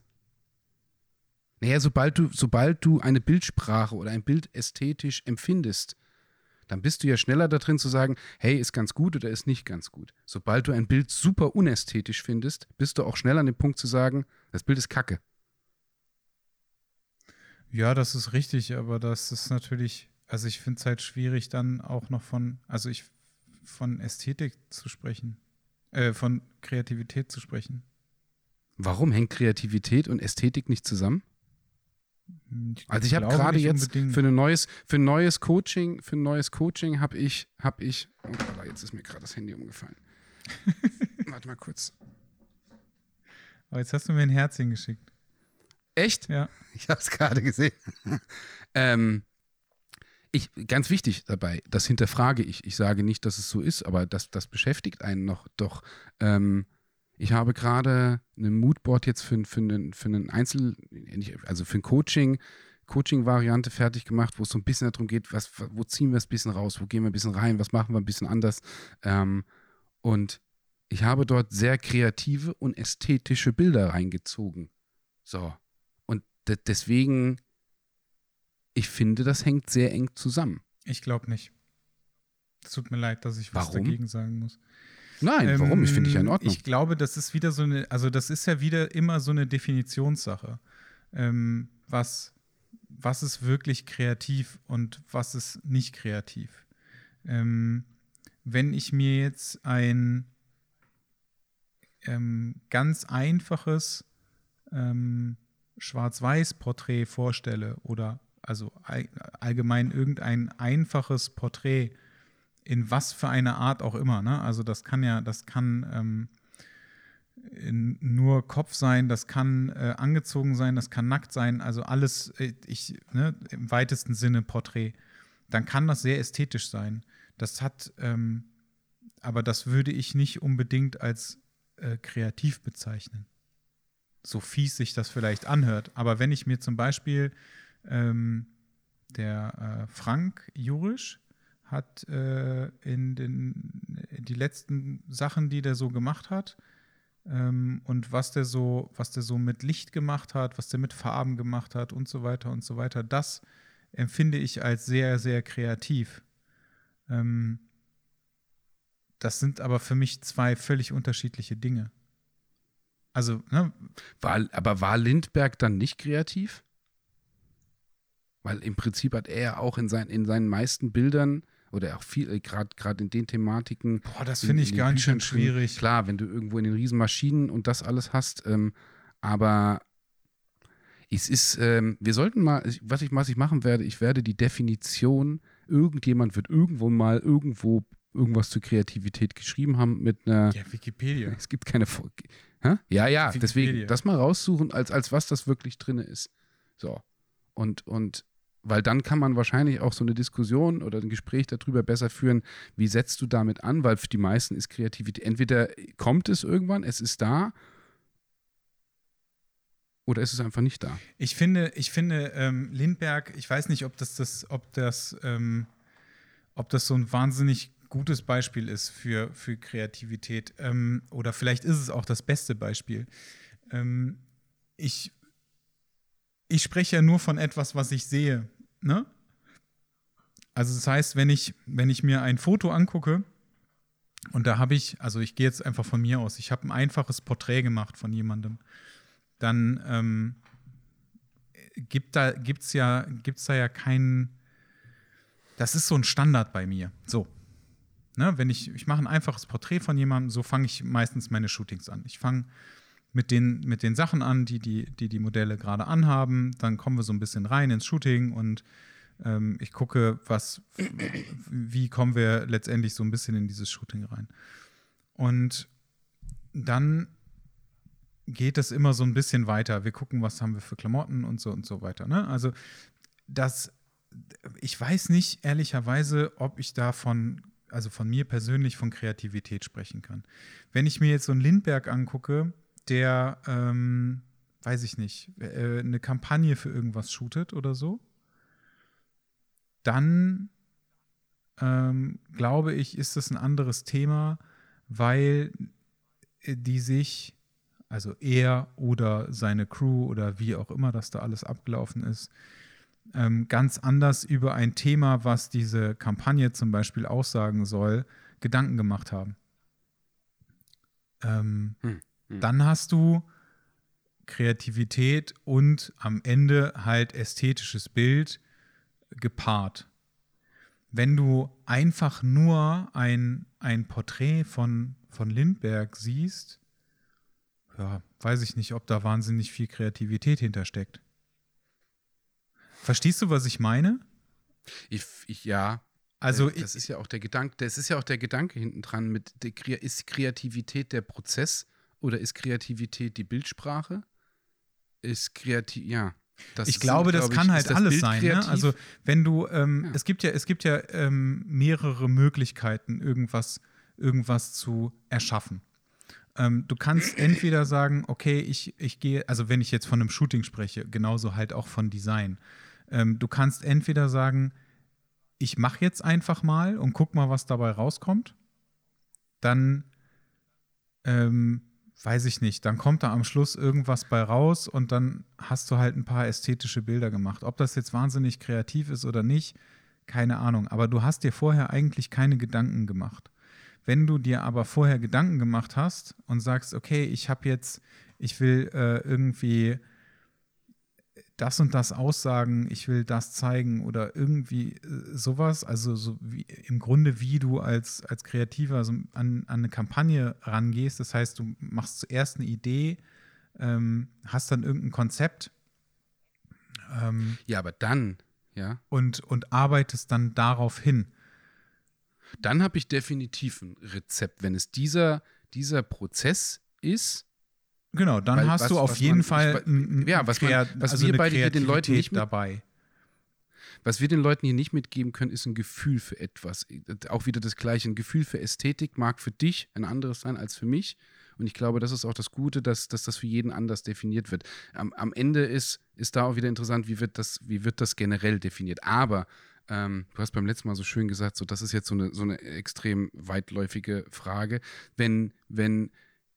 Naja, sobald du, sobald du eine Bildsprache oder ein Bild ästhetisch empfindest, dann bist du ja schneller da drin zu sagen, hey, ist ganz gut oder ist nicht ganz gut. Sobald du ein Bild super unästhetisch findest, bist du auch schneller an dem Punkt zu sagen, das Bild ist kacke. Ja, das ist richtig, aber das ist natürlich, also ich finde es halt schwierig, dann auch noch von, also ich von Ästhetik zu sprechen, äh, von Kreativität zu sprechen. Warum hängt Kreativität und Ästhetik nicht zusammen? Ich also ich habe gerade jetzt für ein neues, für ein neues Coaching, für ein neues Coaching habe ich, habe ich, oh, jetzt ist mir gerade das Handy umgefallen. Warte mal kurz. Aber jetzt hast du mir ein Herzchen geschickt. Echt? Ja. Ich habe es gerade gesehen. ähm, ich, ganz wichtig dabei, das hinterfrage ich. Ich sage nicht, dass es so ist, aber das, das beschäftigt einen noch. Doch ähm, ich habe gerade ein Moodboard jetzt für, für, einen, für einen Einzel, also für ein Coaching, Coaching-Variante fertig gemacht, wo es so ein bisschen darum geht, was, wo ziehen wir es ein bisschen raus, wo gehen wir ein bisschen rein, was machen wir ein bisschen anders. Ähm, und ich habe dort sehr kreative und ästhetische Bilder reingezogen. So. Deswegen, ich finde, das hängt sehr eng zusammen. Ich glaube nicht. Es tut mir leid, dass ich was Warum? dagegen sagen muss. Nein, ähm, warum? Ich finde ich ja in Ordnung. Ich glaube, das ist wieder so eine, also das ist ja wieder immer so eine Definitionssache. Ähm, was, was ist wirklich kreativ und was ist nicht kreativ? Ähm, wenn ich mir jetzt ein ähm, ganz einfaches ähm, Schwarz-Weiß-Porträt vorstelle oder also allgemein irgendein einfaches Porträt, in was für eine Art auch immer. Ne? Also das kann ja, das kann ähm, nur Kopf sein, das kann äh, angezogen sein, das kann nackt sein, also alles, äh, ich, ne, im weitesten Sinne Porträt. Dann kann das sehr ästhetisch sein. Das hat, ähm, aber das würde ich nicht unbedingt als äh, kreativ bezeichnen. So fies sich das vielleicht anhört. Aber wenn ich mir zum Beispiel ähm, der äh, Frank Jurisch, hat äh, in den die letzten Sachen, die der so gemacht hat, ähm, und was der so, was der so mit Licht gemacht hat, was der mit Farben gemacht hat und so weiter und so weiter, das empfinde ich als sehr, sehr kreativ. Ähm, das sind aber für mich zwei völlig unterschiedliche Dinge. Also, ne? War, aber war Lindberg dann nicht kreativ? Weil im Prinzip hat er auch in, sein, in seinen meisten Bildern oder auch viel, äh, gerade in den Thematiken. Boah, das finde ich ganz schön schwierig. Klar, wenn du irgendwo in den Riesenmaschinen und das alles hast, ähm, aber es ist, ähm, wir sollten mal, was ich, was ich machen werde, ich werde die Definition, irgendjemand wird irgendwo mal irgendwo irgendwas zur Kreativität geschrieben haben mit einer. Ja, Wikipedia. Es gibt keine. Hä? Ja, ja, Wikipedia. deswegen das mal raussuchen, als, als was das wirklich drin ist. So. Und, und weil dann kann man wahrscheinlich auch so eine Diskussion oder ein Gespräch darüber besser führen, wie setzt du damit an, weil für die meisten ist Kreativität, entweder kommt es irgendwann, es ist da, oder ist es einfach nicht da? Ich finde, ich finde ähm, Lindberg, ich weiß nicht, ob das, das, ob das, ähm, ob das so ein wahnsinnig gutes Beispiel ist für, für Kreativität. Ähm, oder vielleicht ist es auch das beste Beispiel. Ähm, ich ich spreche ja nur von etwas, was ich sehe. Ne? Also das heißt, wenn ich, wenn ich mir ein Foto angucke, und da habe ich, also ich gehe jetzt einfach von mir aus, ich habe ein einfaches Porträt gemacht von jemandem, dann ähm, gibt da, gibt's ja, gibt's da ja keinen, das ist so ein Standard bei mir. So. Ne, wenn ich, ich mache ein einfaches Porträt von jemandem, so fange ich meistens meine Shootings an. Ich fange mit den, mit den Sachen an, die die, die, die Modelle gerade anhaben. Dann kommen wir so ein bisschen rein ins Shooting und ähm, ich gucke, was, wie kommen wir letztendlich so ein bisschen in dieses Shooting rein. Und dann geht es immer so ein bisschen weiter. Wir gucken, was haben wir für Klamotten und so und so weiter. Ne? Also das, ich weiß nicht ehrlicherweise, ob ich davon, also von mir persönlich von Kreativität sprechen kann. Wenn ich mir jetzt so einen Lindberg angucke, der, ähm, weiß ich nicht, äh, eine Kampagne für irgendwas shootet oder so, dann ähm, glaube ich, ist das ein anderes Thema, weil äh, die sich, also er oder seine Crew oder wie auch immer das da alles abgelaufen ist, ähm, ganz anders über ein Thema, was diese Kampagne zum Beispiel aussagen soll, Gedanken gemacht haben. Ähm, hm. Hm. Dann hast du Kreativität und am Ende halt ästhetisches Bild gepaart. Wenn du einfach nur ein, ein Porträt von, von Lindbergh siehst, ja, weiß ich nicht, ob da wahnsinnig viel Kreativität hintersteckt. Verstehst du, was ich meine? Ich, ich ja. Also das ist ja auch der Gedanke, das ist ja auch der Gedanke hinten dran mit der, ist Kreativität der Prozess oder ist Kreativität die Bildsprache? Ist kreativ, ja. Das ich glaube, das glaub kann ich, halt das alles Bild sein. Ne? Also wenn du, ähm, ja. es gibt ja, es gibt ja ähm, mehrere Möglichkeiten, irgendwas, irgendwas zu erschaffen. Ähm, du kannst entweder sagen, okay, ich, ich gehe, also wenn ich jetzt von einem Shooting spreche, genauso halt auch von Design. Ähm, du kannst entweder sagen, ich mache jetzt einfach mal und guck mal, was dabei rauskommt. Dann ähm, weiß ich nicht, dann kommt da am Schluss irgendwas bei raus und dann hast du halt ein paar ästhetische Bilder gemacht. Ob das jetzt wahnsinnig kreativ ist oder nicht, keine Ahnung. Aber du hast dir vorher eigentlich keine Gedanken gemacht. Wenn du dir aber vorher Gedanken gemacht hast und sagst, okay, ich habe jetzt, ich will äh, irgendwie das und das aussagen, ich will das zeigen oder irgendwie äh, sowas. Also so wie, im Grunde, wie du als, als Kreativer so an, an eine Kampagne rangehst. Das heißt, du machst zuerst eine Idee, ähm, hast dann irgendein Konzept. Ähm, ja, aber dann, ja. Und, und arbeitest dann darauf hin. Dann habe ich definitiv ein Rezept. Wenn es dieser, dieser Prozess ist, Genau, dann Weil, hast was, du auf jeden man, Fall ich, ja, was, man, was also wir beide hier den Leuten nicht mit, dabei. Was wir den Leuten hier nicht mitgeben können, ist ein Gefühl für etwas. Auch wieder das gleiche. Ein Gefühl für Ästhetik mag für dich ein anderes sein als für mich. Und ich glaube, das ist auch das Gute, dass, dass das für jeden anders definiert wird. Am, am Ende ist, ist da auch wieder interessant, wie wird, das, wie wird das generell definiert. Aber Ähm, du hast beim letzten Mal so schön gesagt, so das ist jetzt so eine, so eine extrem weitläufige Frage. Wenn, wenn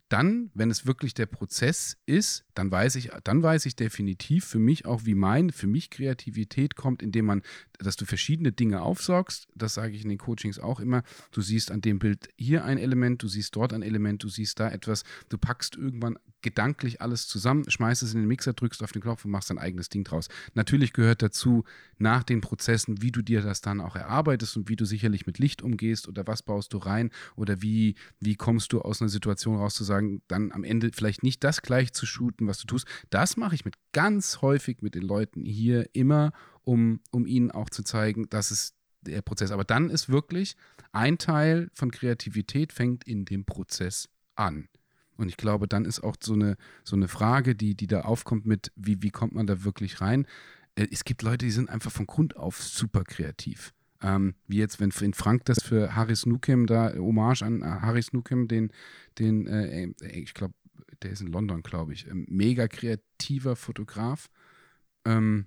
dann, wenn es wirklich der Prozess ist, dann weiß ich, dann weiß ich definitiv für mich auch, wie mein, für mich Kreativität kommt, indem man, dass du verschiedene Dinge aufsaugst. Das sage ich in den Coachings auch immer. Du siehst an dem Bild hier ein Element, du siehst dort ein Element, du siehst da etwas. Du packst irgendwann gedanklich alles zusammen, schmeißt es in den Mixer, drückst auf den Knopf und machst dein eigenes Ding draus. Natürlich gehört dazu, nach den Prozessen, wie du dir das dann auch erarbeitest und wie du sicherlich mit Licht umgehst oder was baust du rein oder wie, wie kommst du aus einer Situation raus zu sagen, dann am Ende vielleicht nicht das gleich zu shooten, was du tust. Das mache ich mit ganz häufig mit den Leuten hier immer, um, um ihnen auch zu zeigen, dass es der Prozess. Aber dann ist wirklich ein Teil von Kreativität fängt in dem Prozess an. Und ich glaube, dann ist auch so eine, so eine Frage, die, die da aufkommt mit, wie, wie kommt man da wirklich rein? Äh, es gibt Leute, die sind einfach von Grund auf super kreativ. Ähm, wie jetzt, wenn Frank das für Harris Nukem da, Hommage an äh, Harris Nukem, den, den äh, äh ich glaube, der ist in London, glaube ich, ähm, mega kreativer Fotograf. Ähm,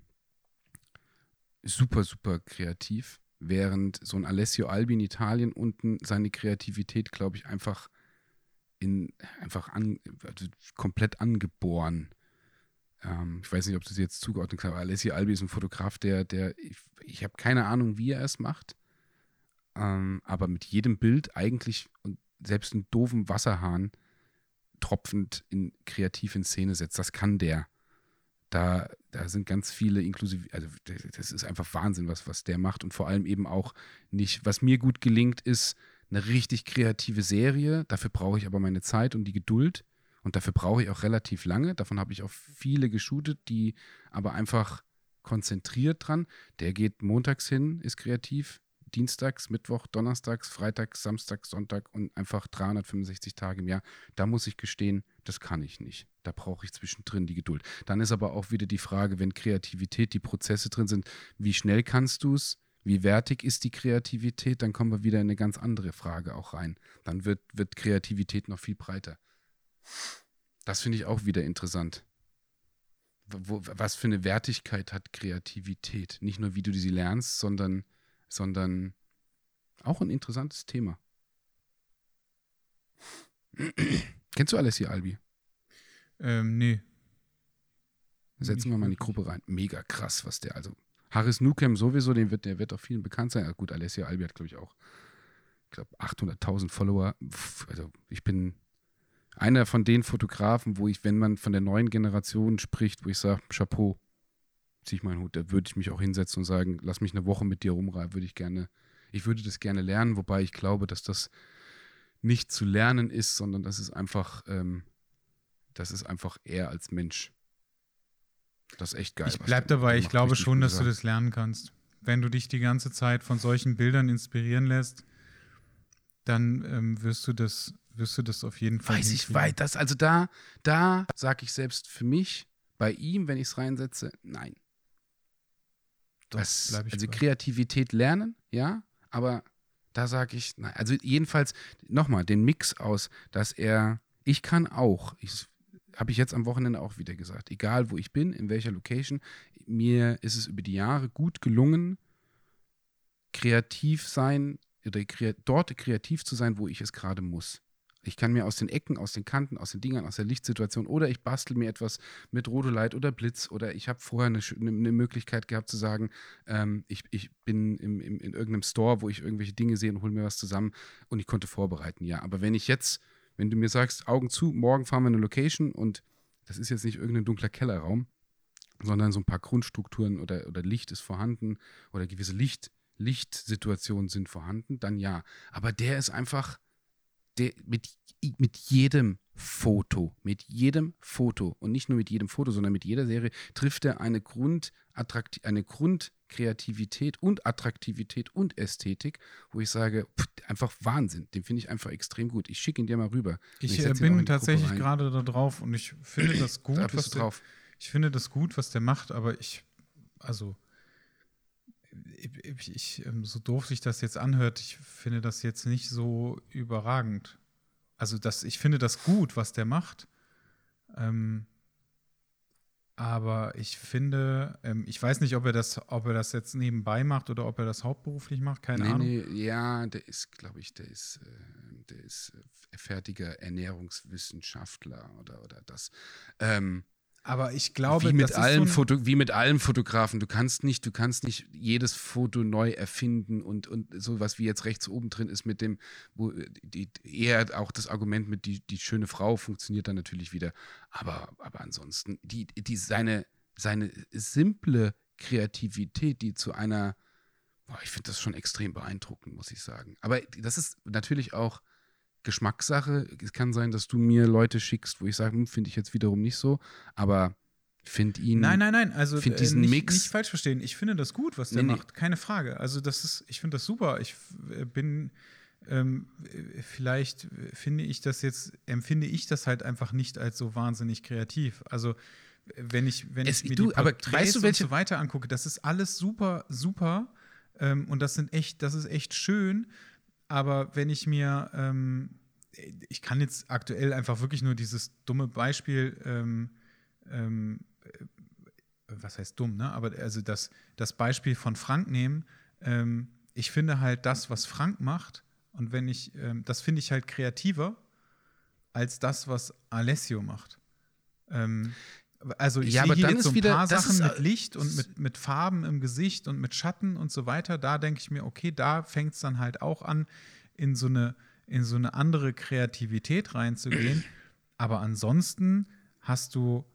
super, super kreativ. Während so ein Alessio Albi in Italien unten seine Kreativität, glaube ich, einfach in, einfach an, also komplett angeboren. Ähm, ich weiß nicht, ob du sie jetzt zugeordnet hast, aber Alessi Albi ist ein Fotograf, der, der ich, ich habe keine Ahnung, wie er es macht, ähm, aber mit jedem Bild eigentlich und selbst einen doofen Wasserhahn tropfend in kreativ in Szene setzt. Das kann der. Da, da sind ganz viele inklusive, also das ist einfach Wahnsinn, was, was der macht und vor allem eben auch nicht, was mir gut gelingt, ist, eine richtig kreative Serie. Dafür brauche ich aber meine Zeit und die Geduld. Und dafür brauche ich auch relativ lange. Davon habe ich auch viele geshootet, die aber einfach konzentriert dran. Der geht montags hin, ist kreativ. Dienstags, Mittwoch, Donnerstags, Freitags, Samstags, Sonntag und einfach 365 Tage im Jahr. Da muss ich gestehen, das kann ich nicht. Da brauche ich zwischendrin die Geduld. Dann ist aber auch wieder die Frage, wenn Kreativität, die Prozesse drin sind, wie schnell kannst du es? wie wertig ist die Kreativität, dann kommen wir wieder in eine ganz andere Frage auch rein. Dann wird, wird Kreativität noch viel breiter. Das finde ich auch wieder interessant. Wo, was für eine Wertigkeit hat Kreativität? Nicht nur, wie du sie lernst, sondern, sondern auch ein interessantes Thema. Kennst du Alessi Albi? Ähm, nee. Setzen wir mal in die Gruppe rein. Mega krass, was der, also Harris Nukem sowieso, den wird, der wird auch vielen bekannt sein. Ja, gut, Alessia Albi hat, glaube ich, auch, ich glaube, 800.000 Follower. Also ich bin einer von den Fotografen, wo ich, wenn man von der neuen Generation spricht, wo ich sage, Chapeau, ziehe ich meinen Hut, da würde ich mich auch hinsetzen und sagen, lass mich eine Woche mit dir rumreiben, würde ich gerne, ich würde das gerne lernen, wobei ich glaube, dass das nicht zu lernen ist, sondern das ist einfach, ähm, das ist einfach er als Mensch. Das ist echt geil. Ich bleib dabei, ich glaube schon, dass du das lernen kannst. Wenn du dich die ganze Zeit von solchen Bildern inspirieren lässt, dann ähm, wirst du das, wirst du das auf jeden Fall. Weiß ich weit, das, also da, da sage ich selbst für mich, bei ihm, wenn ich es reinsetze, nein. Das, also bei. Kreativität lernen, ja, aber da sage ich, nein. Also jedenfalls, nochmal, den Mix aus, dass er, ich kann auch, ich habe ich jetzt am Wochenende auch wieder gesagt. Egal, wo ich bin, in welcher Location, mir ist es über die Jahre gut gelungen, kreativ sein oder kre dort kreativ zu sein, wo ich es gerade muss. Ich kann mir aus den Ecken, aus den Kanten, aus den Dingern, aus der Lichtsituation oder ich bastel mir etwas mit Rodolite oder Blitz oder ich habe vorher eine, eine, Möglichkeit gehabt zu sagen, ähm, ich, ich bin im, im, in irgendeinem Store, wo ich irgendwelche Dinge sehe und hole mir was zusammen und ich konnte vorbereiten, ja. Aber wenn ich jetzt wenn du mir sagst, Augen zu, morgen fahren wir eine Location und das ist jetzt nicht irgendein dunkler Kellerraum, sondern so ein paar Grundstrukturen oder, oder Licht ist vorhanden oder gewisse Licht, Lichtsituationen sind vorhanden, dann ja. Aber der ist einfach der, mit, mit jedem Foto, mit jedem Foto und nicht nur mit jedem Foto, sondern mit jeder Serie trifft er eine, Grund, eine Grundkreativität und Attraktivität und Ästhetik, wo ich sage, pff, einfach Wahnsinn, den finde ich einfach extrem gut. Ich schicke ihn dir mal rüber. Ich, ich äh, bin tatsächlich gerade da drauf und ich finde das gut, da was der, ich finde das gut, was der macht, aber ich, also ich, ich, ähm, so doof sich das jetzt anhört, ich finde das jetzt nicht so überragend. Also das, ich finde das gut, was der macht. Ähm, Aber ich finde, ähm, ich weiß nicht, ob er das, ob er das jetzt nebenbei macht oder ob er das hauptberuflich macht, keine nee, Ahnung. nee, ja, der ist, glaube ich, der ist, äh, der ist äh, fertiger Ernährungswissenschaftler oder, oder das. Ähm, Aber ich glaube, wie, mit allen so Foto, wie mit allen Fotografen. Du kannst nicht, du kannst nicht jedes Foto neu erfinden und, und sowas wie jetzt rechts oben drin ist mit dem, wo die, eher auch das Argument mit die, die schöne Frau funktioniert dann natürlich wieder. Aber, aber ansonsten, die, die, seine, seine simple Kreativität, die zu einer, boah, ich finde das schon extrem beeindruckend, muss ich sagen. Aber das ist natürlich auch Geschmackssache. Es kann sein, dass du mir Leute schickst, wo ich sage, hm, finde ich jetzt wiederum nicht so, aber finde ihn. Nein, nein, nein. Also find äh, diesen nicht, Mix- nicht falsch verstehen. Ich finde das gut, was der Nee, macht. Keine Frage. Also das ist, ich finde das super. Ich äh, bin ähm, äh, vielleicht äh, finde ich das jetzt, empfinde ich das halt einfach nicht als so wahnsinnig kreativ. Also äh, wenn ich, wenn Es- ich mir du, die aber Porträts weißt du, welche- und so weiter angucke, das ist alles super, super. Ähm, und das sind echt, das ist echt schön. Aber wenn ich mir, ähm, ich kann jetzt aktuell einfach wirklich nur dieses dumme Beispiel, ähm, ähm, äh, was heißt dumm, ne? Aber also das, das Beispiel von Frank nehmen, ähm, ich finde halt das, was Frank macht, und wenn ich, ähm, das finde ich halt kreativer als das, was Alessio macht. Ähm, also ich Ja, sehe aber hier dann jetzt so ein wieder- paar Sachen ist, mit äh, Licht und mit, mit Farben im Gesicht und mit Schatten und so weiter. Da denke ich mir, okay, da fängt es dann halt auch an, in so eine, in so eine andere Kreativität reinzugehen. Aber ansonsten hast du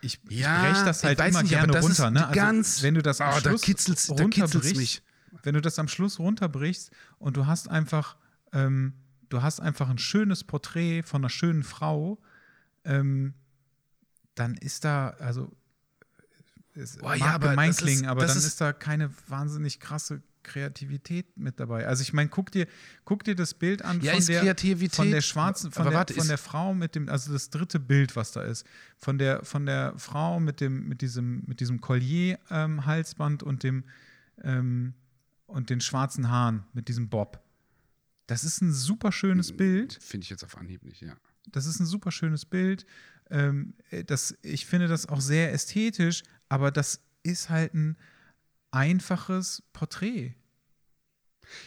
ich, Ja, ich breche das halt immer nicht, gerne runter. Ne? Also, wenn du das am Oh, da Schluss da kitzelt's runterbrichst, mich. wenn du das am Schluss runterbrichst und du hast einfach, ähm, du hast einfach ein schönes Porträt von einer schönen Frau, ähm, dann ist da, also es Boah, mag ja, aber gemein klingen, aber dann ist- ist, da keine wahnsinnig krasse Kreativität mit dabei. Also ich meine, guck dir, guck dir das Bild an Ja, von, der, von der schwarzen, von, der, warte, von der Frau mit dem, also das dritte Bild, was da ist, von der, von der Frau mit dem, mit diesem, mit diesem Collier-Halsband und dem ähm, und den schwarzen Haaren mit diesem Bob. Das ist ein super schönes Bild. Finde ich jetzt auf Anhieb nicht, ja. Das ist ein super schönes Bild. Ähm, äh, das, ich finde das auch sehr ästhetisch, aber das ist halt ein einfaches Porträt.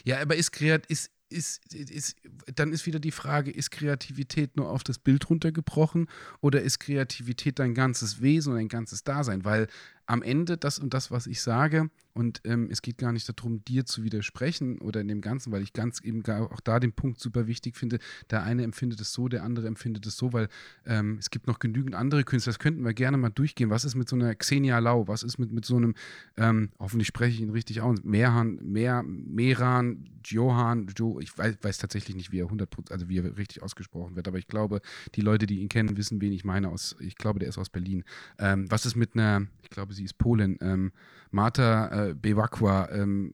Ja, aber ist ist, ist, ist, dann ist wieder die Frage, ist Kreativität nur auf das Bild runtergebrochen oder ist Kreativität dein ganzes Wesen und dein ganzes Dasein? Weil am Ende das und das, was ich sage, und ähm, es geht gar nicht darum, dir zu widersprechen oder in dem Ganzen, weil ich ganz eben auch da den Punkt super wichtig finde. Der eine empfindet es so, der andere empfindet es so, weil ähm, es gibt noch genügend andere Künstler. Das könnten wir gerne mal durchgehen. Was ist mit so einer Xenia Lau? Was ist mit, mit so einem, ähm, hoffentlich spreche ich ihn richtig aus, Mehan, Mer, Meran, Johann, Jo, ich weiß, weiß tatsächlich nicht, wie er 100%, also wie er richtig ausgesprochen wird, aber ich glaube, die Leute, die ihn kennen, wissen, wen ich meine. Aus, ich glaube, der ist aus Berlin. Ähm, was ist mit einer, ich glaube, sie ist Polin, ähm, Marta äh, Bewakwa, ähm,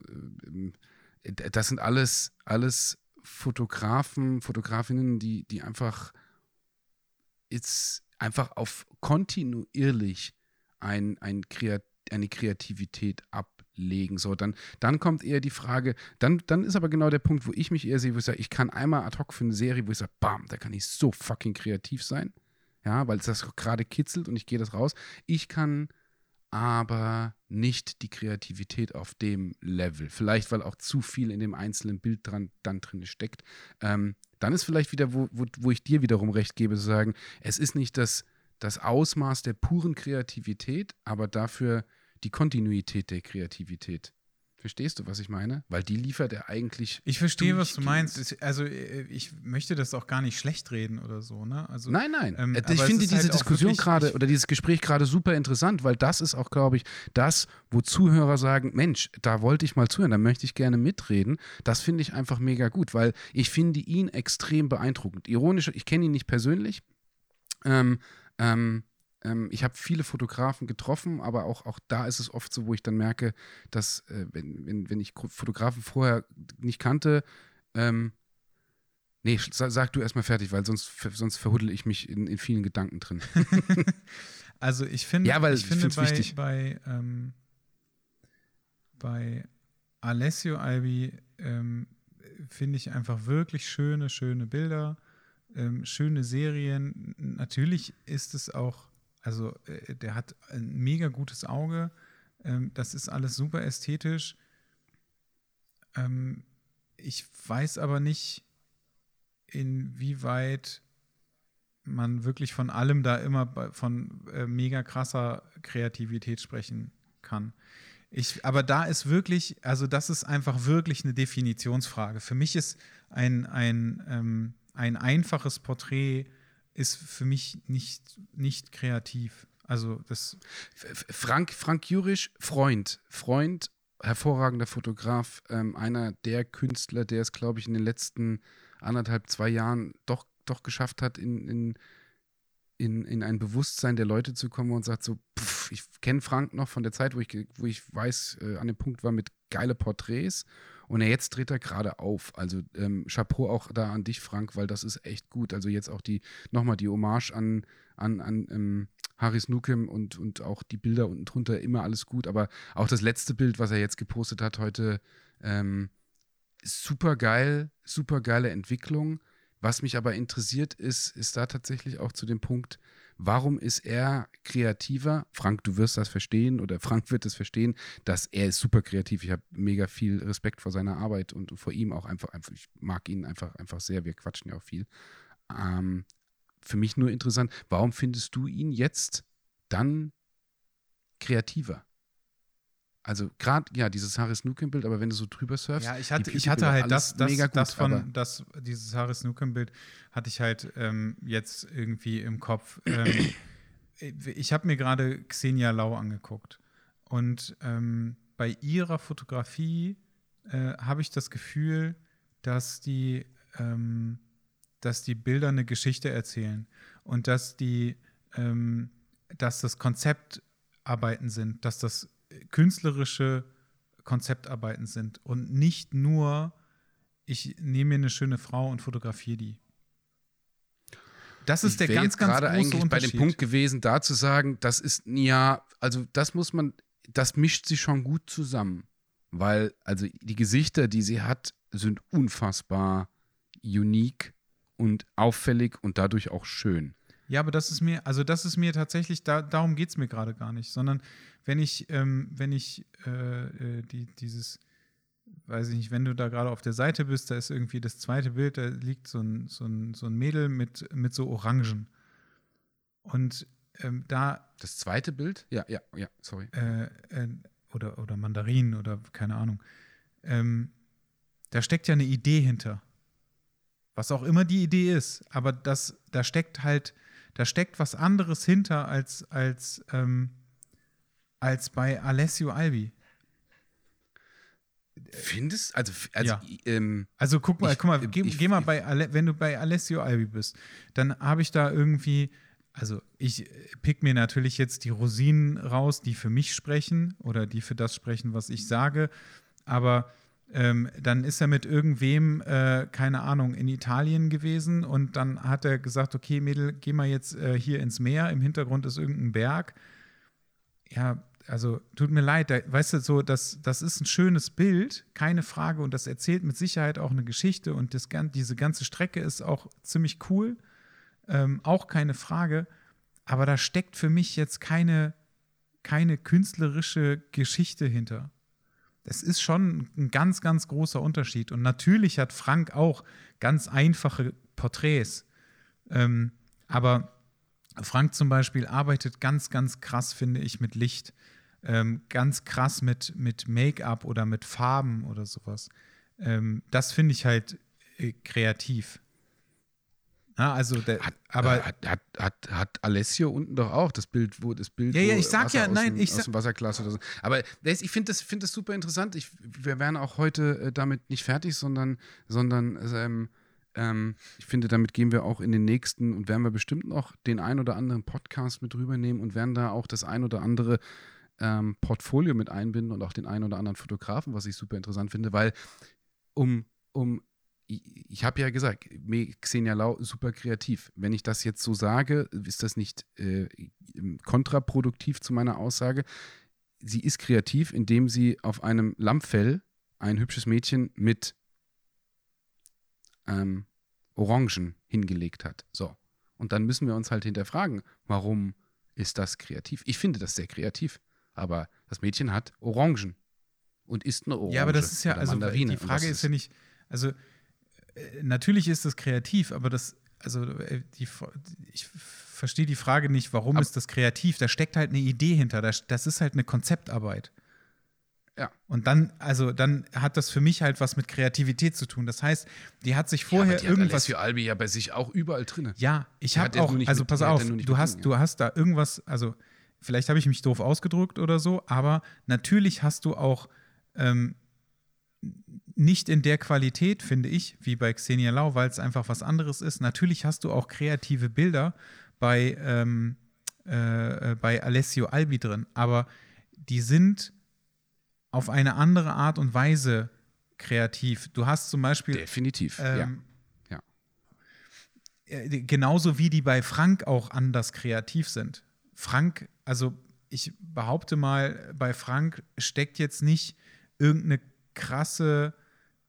d- das sind alles, alles Fotografen, Fotografinnen, die, die einfach jetzt einfach auf kontinuierlich ein, ein Kreat eine Kreativität ablegen. So, dann, dann kommt eher die Frage, dann, dann ist aber genau der Punkt, wo ich mich eher sehe, wo ich sage, ich kann einmal ad hoc für eine Serie, wo ich sage, bam, da kann ich so fucking kreativ sein. Ja, weil es das gerade kitzelt und ich gehe das raus. Ich kann aber nicht die Kreativität auf dem Level. Vielleicht, weil auch zu viel in dem einzelnen Bild dran, dann drin steckt. Ähm, dann ist vielleicht wieder, wo, wo, wo ich dir wiederum recht gebe, zu sagen, es ist nicht das, das Ausmaß der puren Kreativität, aber dafür die Kontinuität der Kreativität. Verstehst du, was ich meine? Weil die liefert er eigentlich. Ich verstehe, was du meinst. Also äh, ich möchte das auch gar nicht schlecht reden oder so. Ne? Also, Nein, nein. Ähm, Äh, ich finde diese halt Diskussion gerade oder dieses Gespräch gerade super interessant, weil das ist auch, glaube ich, das, wo Zuhörer sagen, Mensch, da wollte ich mal zuhören, da möchte ich gerne mitreden. Das finde ich einfach mega gut, weil ich finde ihn extrem beeindruckend. Ironisch, ich kenne ihn nicht persönlich. Ähm, ähm, ähm, ich habe viele Fotografen getroffen, aber auch, auch da ist es oft so, wo ich dann merke, dass, äh, wenn, wenn, wenn ich Fotografen vorher nicht kannte, ähm, Nee, sag du erstmal fertig, weil sonst, sonst verhuddel ich mich in, in vielen Gedanken drin. Also ich finde, Ja, weil ich ich finde bei, wichtig. bei, ähm, bei Alessio Albi ähm, finde ich einfach wirklich schöne, schöne Bilder, ähm, schöne Serien. Natürlich ist es auch, Also äh, der hat ein mega gutes Auge. Ähm, das ist alles super ästhetisch. Ähm, ich weiß aber nicht, inwieweit man wirklich von allem da immer von äh, mega krasser Kreativität sprechen kann. Ich, aber da ist wirklich, also das ist einfach wirklich eine Definitionsfrage. Für mich ist ein, ein, ähm, ein einfaches Porträt ist für mich nicht, nicht kreativ. Also das. Frank, Frank Jurisch, Freund. Freund, hervorragender Fotograf, ähm, einer der Künstler, der es, glaube ich, in den letzten anderthalb, zwei Jahren doch, doch geschafft hat, in, in in, in ein Bewusstsein der Leute zu kommen und sagt so, pff, ich kenne Frank noch von der Zeit, wo ich, wo ich weiß, äh, an dem Punkt war mit geile Porträts und jetzt dreht er gerade auf. Also ähm, Chapeau auch da an dich, Frank, weil das ist echt gut. Also jetzt auch die, nochmal die Hommage an, an, an ähm, Haris Nukem und, und auch die Bilder unten drunter, immer alles gut. Aber auch das letzte Bild, was er jetzt gepostet hat heute, ähm, super geil, super geile Entwicklung. Was mich aber interessiert ist, ist da tatsächlich auch zu dem Punkt, warum ist er kreativer? Frank, du wirst das verstehen oder Frank wird es verstehen, dass er ist super kreativ. Ich habe mega viel Respekt vor seiner Arbeit und vor ihm auch einfach, einfach ich mag ihn einfach, einfach sehr. Wir quatschen ja auch viel. Ähm, für mich nur interessant, warum findest du ihn jetzt dann kreativer? Also gerade, ja, dieses Harris Nukem-Bild, aber wenn du so drüber surfst. Ja, ich hatte, ich hatte halt das, das, gut, das von, das, dieses Harris Nukem-Bild hatte ich halt ähm, jetzt irgendwie im Kopf. Ähm, ich habe mir gerade Xenia Lau angeguckt. Und ähm, bei ihrer Fotografie äh, habe ich das Gefühl, dass die, ähm, dass die Bilder eine Geschichte erzählen und dass die, ähm, dass das Konzeptarbeiten sind, dass das künstlerische Konzeptarbeiten sind und nicht nur, ich nehme mir eine schöne Frau und fotografiere die. Das ist ich der ganz, ganz große eigentlich bei dem Punkt gewesen, da zu sagen, das ist, ja, also das muss man, das mischt sich schon gut zusammen. Weil, also die Gesichter, die sie hat, sind unfassbar unique und auffällig und dadurch auch schön. Ja, aber das ist mir, also das ist mir tatsächlich, da, darum geht es mir gerade gar nicht, sondern wenn ich, ähm, wenn ich äh, äh, die, dieses, weiß ich nicht, wenn du da gerade auf der Seite bist, da ist irgendwie das zweite Bild, da liegt so ein, so ein, so ein Mädel mit, mit so Orangen. Und ähm, da. Das zweite Bild? Ja, ja, ja, sorry. Äh, äh, oder, oder Mandarinen oder keine Ahnung. Ähm, da steckt ja eine Idee hinter. Was auch immer die Idee ist. Aber das, da steckt halt da steckt was anderes hinter als, als, ähm, als bei Alessio Albi. Findest also also, ja. ähm, also guck mal, ich, guck mal, geh, ich, geh mal bei Ale, wenn du bei Alessio Albi bist, dann habe ich da irgendwie also ich pick mir natürlich jetzt die Rosinen raus, die für mich sprechen oder die für das sprechen, was ich sage, aber ähm, dann ist er mit irgendwem, äh, keine Ahnung, in Italien gewesen und dann hat er gesagt, okay, Mädel, geh mal jetzt äh, hier ins Meer, im Hintergrund ist irgendein Berg. Ja, also tut mir leid, da, weißt du, so, das, das ist ein schönes Bild, keine Frage, und das erzählt mit Sicherheit auch eine Geschichte. Und das, diese ganze Strecke ist auch ziemlich cool, ähm, auch keine Frage, aber da steckt für mich jetzt keine, keine künstlerische Geschichte hinter es ist schon ein ganz, ganz großer Unterschied. Und natürlich hat Frank auch ganz einfache Porträts. Ähm, aber Frank zum Beispiel arbeitet ganz, ganz krass, finde ich, mit Licht. Ähm, ganz krass mit, mit Make-up oder mit Farben oder sowas. Ähm, das finde ich halt äh, kreativ. Ja, also der, hat, aber hat, hat, hat, hat Alessio unten doch auch das Bild, wo das Bild ja, ja, ich sag Wasser ja, nein, dem, ich aus dem Wasserglas oder so. Aber ich finde das, find das super interessant. Ich, wir werden auch heute äh, damit nicht fertig, sondern, sondern ähm, ähm, ich finde, damit gehen wir auch in den nächsten und werden wir bestimmt noch den ein oder anderen Podcast mit rübernehmen und werden da auch das ein oder andere ähm, Portfolio mit einbinden und auch den ein oder anderen Fotografen, was ich super interessant finde, weil um, um ich, habe ja gesagt, Xenia Lau super kreativ. Wenn ich das jetzt so sage, ist das nicht äh, kontraproduktiv zu meiner Aussage. Sie ist kreativ, indem sie auf einem Lammfell ein hübsches Mädchen mit ähm, Orangen hingelegt hat. So. Und dann müssen wir uns halt hinterfragen, warum ist das kreativ. Ich finde das sehr kreativ. Aber das Mädchen hat Orangen und isst eine Orange. Ja, aber das ist ja, also Mandarine. die Frage ist ja nicht, also natürlich ist das kreativ, aber das, also äh, die, ich verstehe die Frage nicht, warum Aber- ist das kreativ? Da steckt halt eine Idee hinter, das, ist halt eine Konzeptarbeit. Ja. Und dann, also dann hat das für mich halt was mit Kreativität zu tun. Das heißt, die hat sich ja, vorher aber die irgendwas. Hat Alessio Albi ja bei sich auch überall drin. Ja, ich habe auch, also mit- pass auf, du hast, drin, du hast da irgendwas, also vielleicht habe ich mich doof ausgedrückt oder so, aber natürlich hast du auch ähm, nicht in der Qualität, finde ich, wie bei Xenia Lau, weil es einfach was anderes ist. Natürlich hast du auch kreative Bilder bei, ähm, äh, bei Alessio Albi drin, aber die sind auf eine andere Art und Weise kreativ. Du hast zum Beispiel Definitiv. ja. ähm, Ja. äh, Genauso wie die bei Frank auch anders kreativ sind. Frank, also ich behaupte mal, bei Frank steckt jetzt nicht irgendeine krasse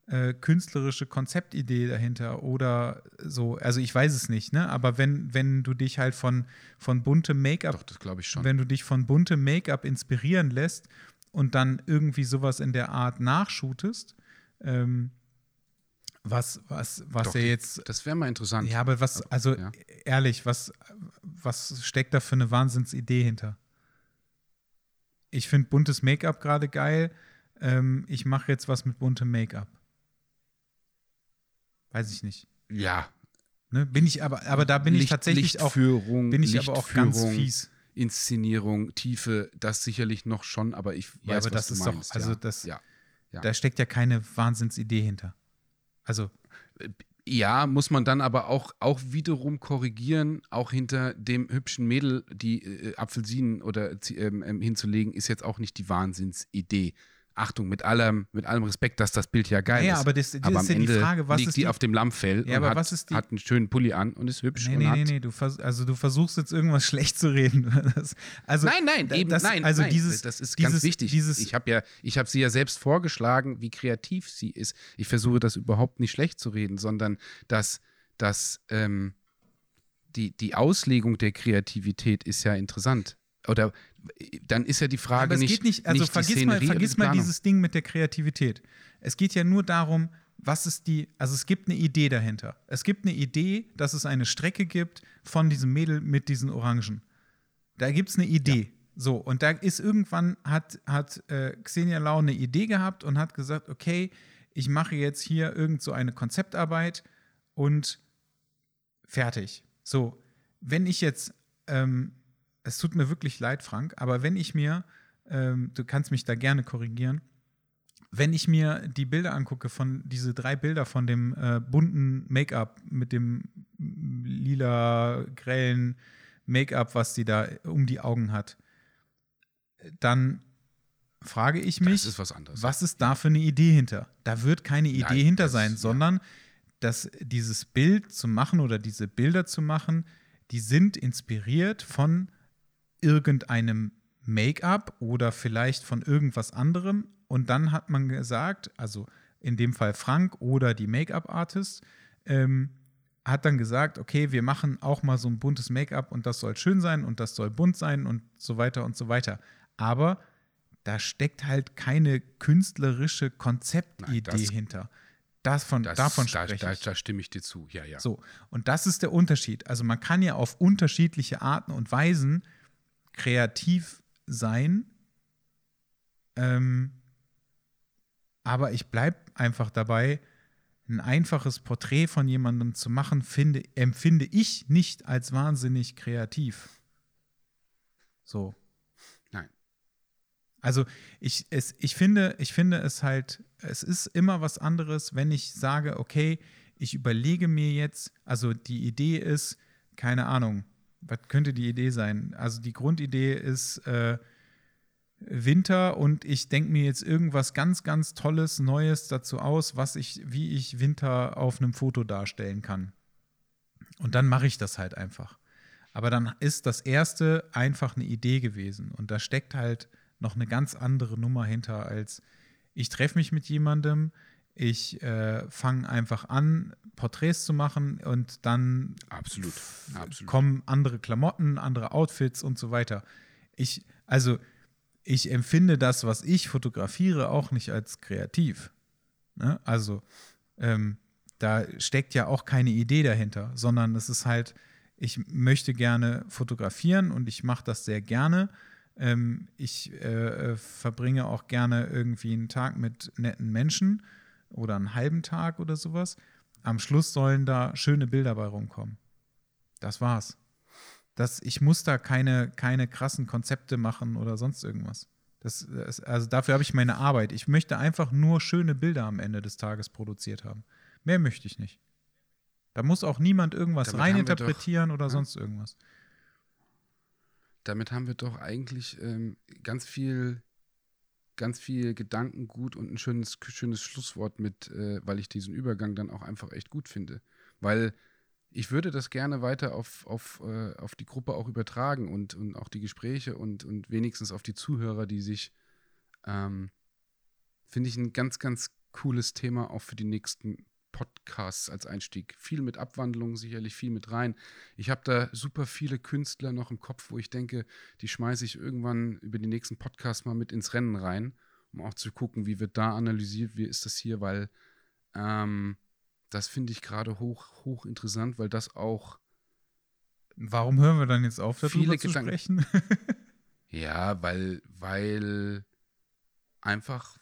äh, künstlerische Konzeptidee dahinter oder so. Also ich weiß es nicht, ne? Aber wenn, wenn du dich halt von, von buntem Make-up Doch, das glaube ich schon. wenn du dich von buntem Make-up inspirieren lässt und dann irgendwie sowas in der Art nachshootest, ähm, was, was, was Doch, die- jetzt. das wäre mal interessant. Ja, aber was, also ja. ehrlich, was, was steckt da für eine Wahnsinnsidee hinter? Ich finde buntes Make-up gerade geil. Ähm, ich mache jetzt was mit buntem Make-up. Weiß ich nicht. ja. Ne? Bin ich aber, aber da bin ich Licht- tatsächlich auch, bin ich aber auch ganz fies. Inszenierung, Tiefe, das sicherlich noch schon, aber ich weiß, Ja, aber was das du ist doch- meinst. also ja. das- ja. Ja. Da steckt ja keine Wahnsinnsidee hinter. Also, Ja, muss man dann aber auch, auch wiederum korrigieren, auch hinter dem hübschen Mädel die äh, Apfelsinen oder ähm, hinzulegen, ist jetzt auch nicht die Wahnsinnsidee. Achtung, mit allem, mit allem Respekt, dass das Bild ja geil Ja, ist. aber das- das aber ist am ja die Ende Frage, was liegt ist die die- auf dem Lammfell Ja, und aber hat, was ist die- hat einen schönen Pulli an und ist hübsch nee, nee, nee, nee, du, vers also du versuchst jetzt irgendwas schlecht zu reden. Also, Nein, nein, eben, das, nein. Also nein, dieses, das ist dieses, ganz wichtig. Dieses, ich habe ja, ich habe sie ja selbst vorgeschlagen, wie kreativ sie ist. Ich versuche das überhaupt nicht schlecht zu reden, sondern dass, dass ähm, die, die Auslegung der Kreativität ist ja interessant. Oder dann ist ja die Frage aber es nicht, geht nicht, also nicht vergiss mal, vergiss die mal dieses Ding mit der Kreativität. Es geht ja nur darum, was ist die, also es gibt eine Idee dahinter. Es gibt eine Idee, dass es eine Strecke gibt von diesem Mädel mit diesen Orangen. Da gibt es eine Idee. So, und da ist irgendwann, hat, hat äh, Xenia Lau eine Idee gehabt und hat gesagt, okay, ich mache jetzt hier irgend so eine Konzeptarbeit und fertig. So, wenn ich jetzt, ähm, es tut mir wirklich leid, Frank, aber wenn ich mir, ähm, du kannst mich da gerne korrigieren, wenn ich mir die Bilder angucke von diese drei Bilder von dem äh, bunten Make-up mit dem mm, lila grellen Make-up, was sie da um die Augen hat, dann frage ich mich, ist was anderes. was ist da für eine Idee hinter? Da wird keine Idee Nein, hinter das- sein, ja. sondern dass dieses Bild zu machen oder diese Bilder zu machen, die sind inspiriert von irgendeinem Make-up oder vielleicht von irgendwas anderem. Und dann hat man gesagt, also in dem Fall Frank oder die Make-up-Artist, ähm, hat dann gesagt, okay, wir machen auch mal so ein buntes Make-up und das soll schön sein und das soll bunt sein und so weiter und so weiter. Aber da steckt halt keine künstlerische Konzeptidee Nein, das- hinter. Das von, das, davon da, spreche da, ich. da stimme ich dir zu. Ja, ja. So, und das ist der Unterschied. Also man kann ja auf unterschiedliche Arten und Weisen kreativ sein, ähm, aber ich bleibe einfach dabei, ein einfaches Porträt von jemandem zu machen, finde, empfinde ich nicht als wahnsinnig kreativ. So. Nein. Also ich, es, ich, finde, ich finde es halt, es ist immer was anderes, wenn ich sage, okay, ich überlege mir jetzt, also die Idee ist, keine Ahnung, was könnte die Idee sein? Also die Grundidee ist äh, Winter und ich denke mir jetzt irgendwas ganz, ganz Tolles, Neues dazu aus, was ich, wie ich Winter auf einem Foto darstellen kann. Und dann mache ich das halt einfach. Aber dann ist das erste einfach eine Idee gewesen. Und da steckt halt noch eine ganz andere Nummer hinter, als ich treffe mich mit jemandem, Ich äh, fange einfach an, Porträts zu machen und dann Absolut. Absolut. kommen andere Klamotten, andere Outfits und so weiter. Ich, also, ich empfinde das, was ich fotografiere, auch nicht als kreativ. Ne? Also, ähm, da steckt ja auch keine Idee dahinter, sondern es ist halt, ich möchte gerne fotografieren und ich mache das sehr gerne. Ähm, ich äh, verbringe auch gerne irgendwie einen Tag mit netten Menschen oder einen halben Tag oder sowas. Am Schluss sollen da schöne Bilder bei rumkommen. Das war's. Das, ich muss da keine, keine krassen Konzepte machen oder sonst irgendwas. Das, das also dafür habe ich meine Arbeit. Ich möchte einfach nur schöne Bilder am Ende des Tages produziert haben. Mehr möchte ich nicht. Da muss auch niemand irgendwas Damit reininterpretieren doch- oder ja. sonst irgendwas. damit haben wir doch eigentlich ähm, ganz viel, ganz viel Gedankengut und ein schönes, schönes Schlusswort mit, äh, weil ich diesen Übergang dann auch einfach echt gut finde. Weil ich würde das gerne weiter auf, auf, äh, auf die Gruppe auch übertragen und, und auch die Gespräche und, und wenigstens auf die Zuhörer, die sich, ähm, finde ich ein ganz, ganz cooles Thema auch für die nächsten Podcasts als Einstieg. Viel mit Abwandlung, sicherlich viel mit rein. Ich habe da super viele Künstler noch im Kopf, wo ich denke, die schmeiße ich irgendwann über die nächsten Podcasts mal mit ins Rennen rein, um auch zu gucken, wie wird da analysiert, wie ist das hier, weil ähm, das finde ich gerade hoch, hoch interessant, weil das auch, Warum hören wir dann jetzt auf, darüber Viele zu Gedanken- sprechen? ja, weil, weil einfach,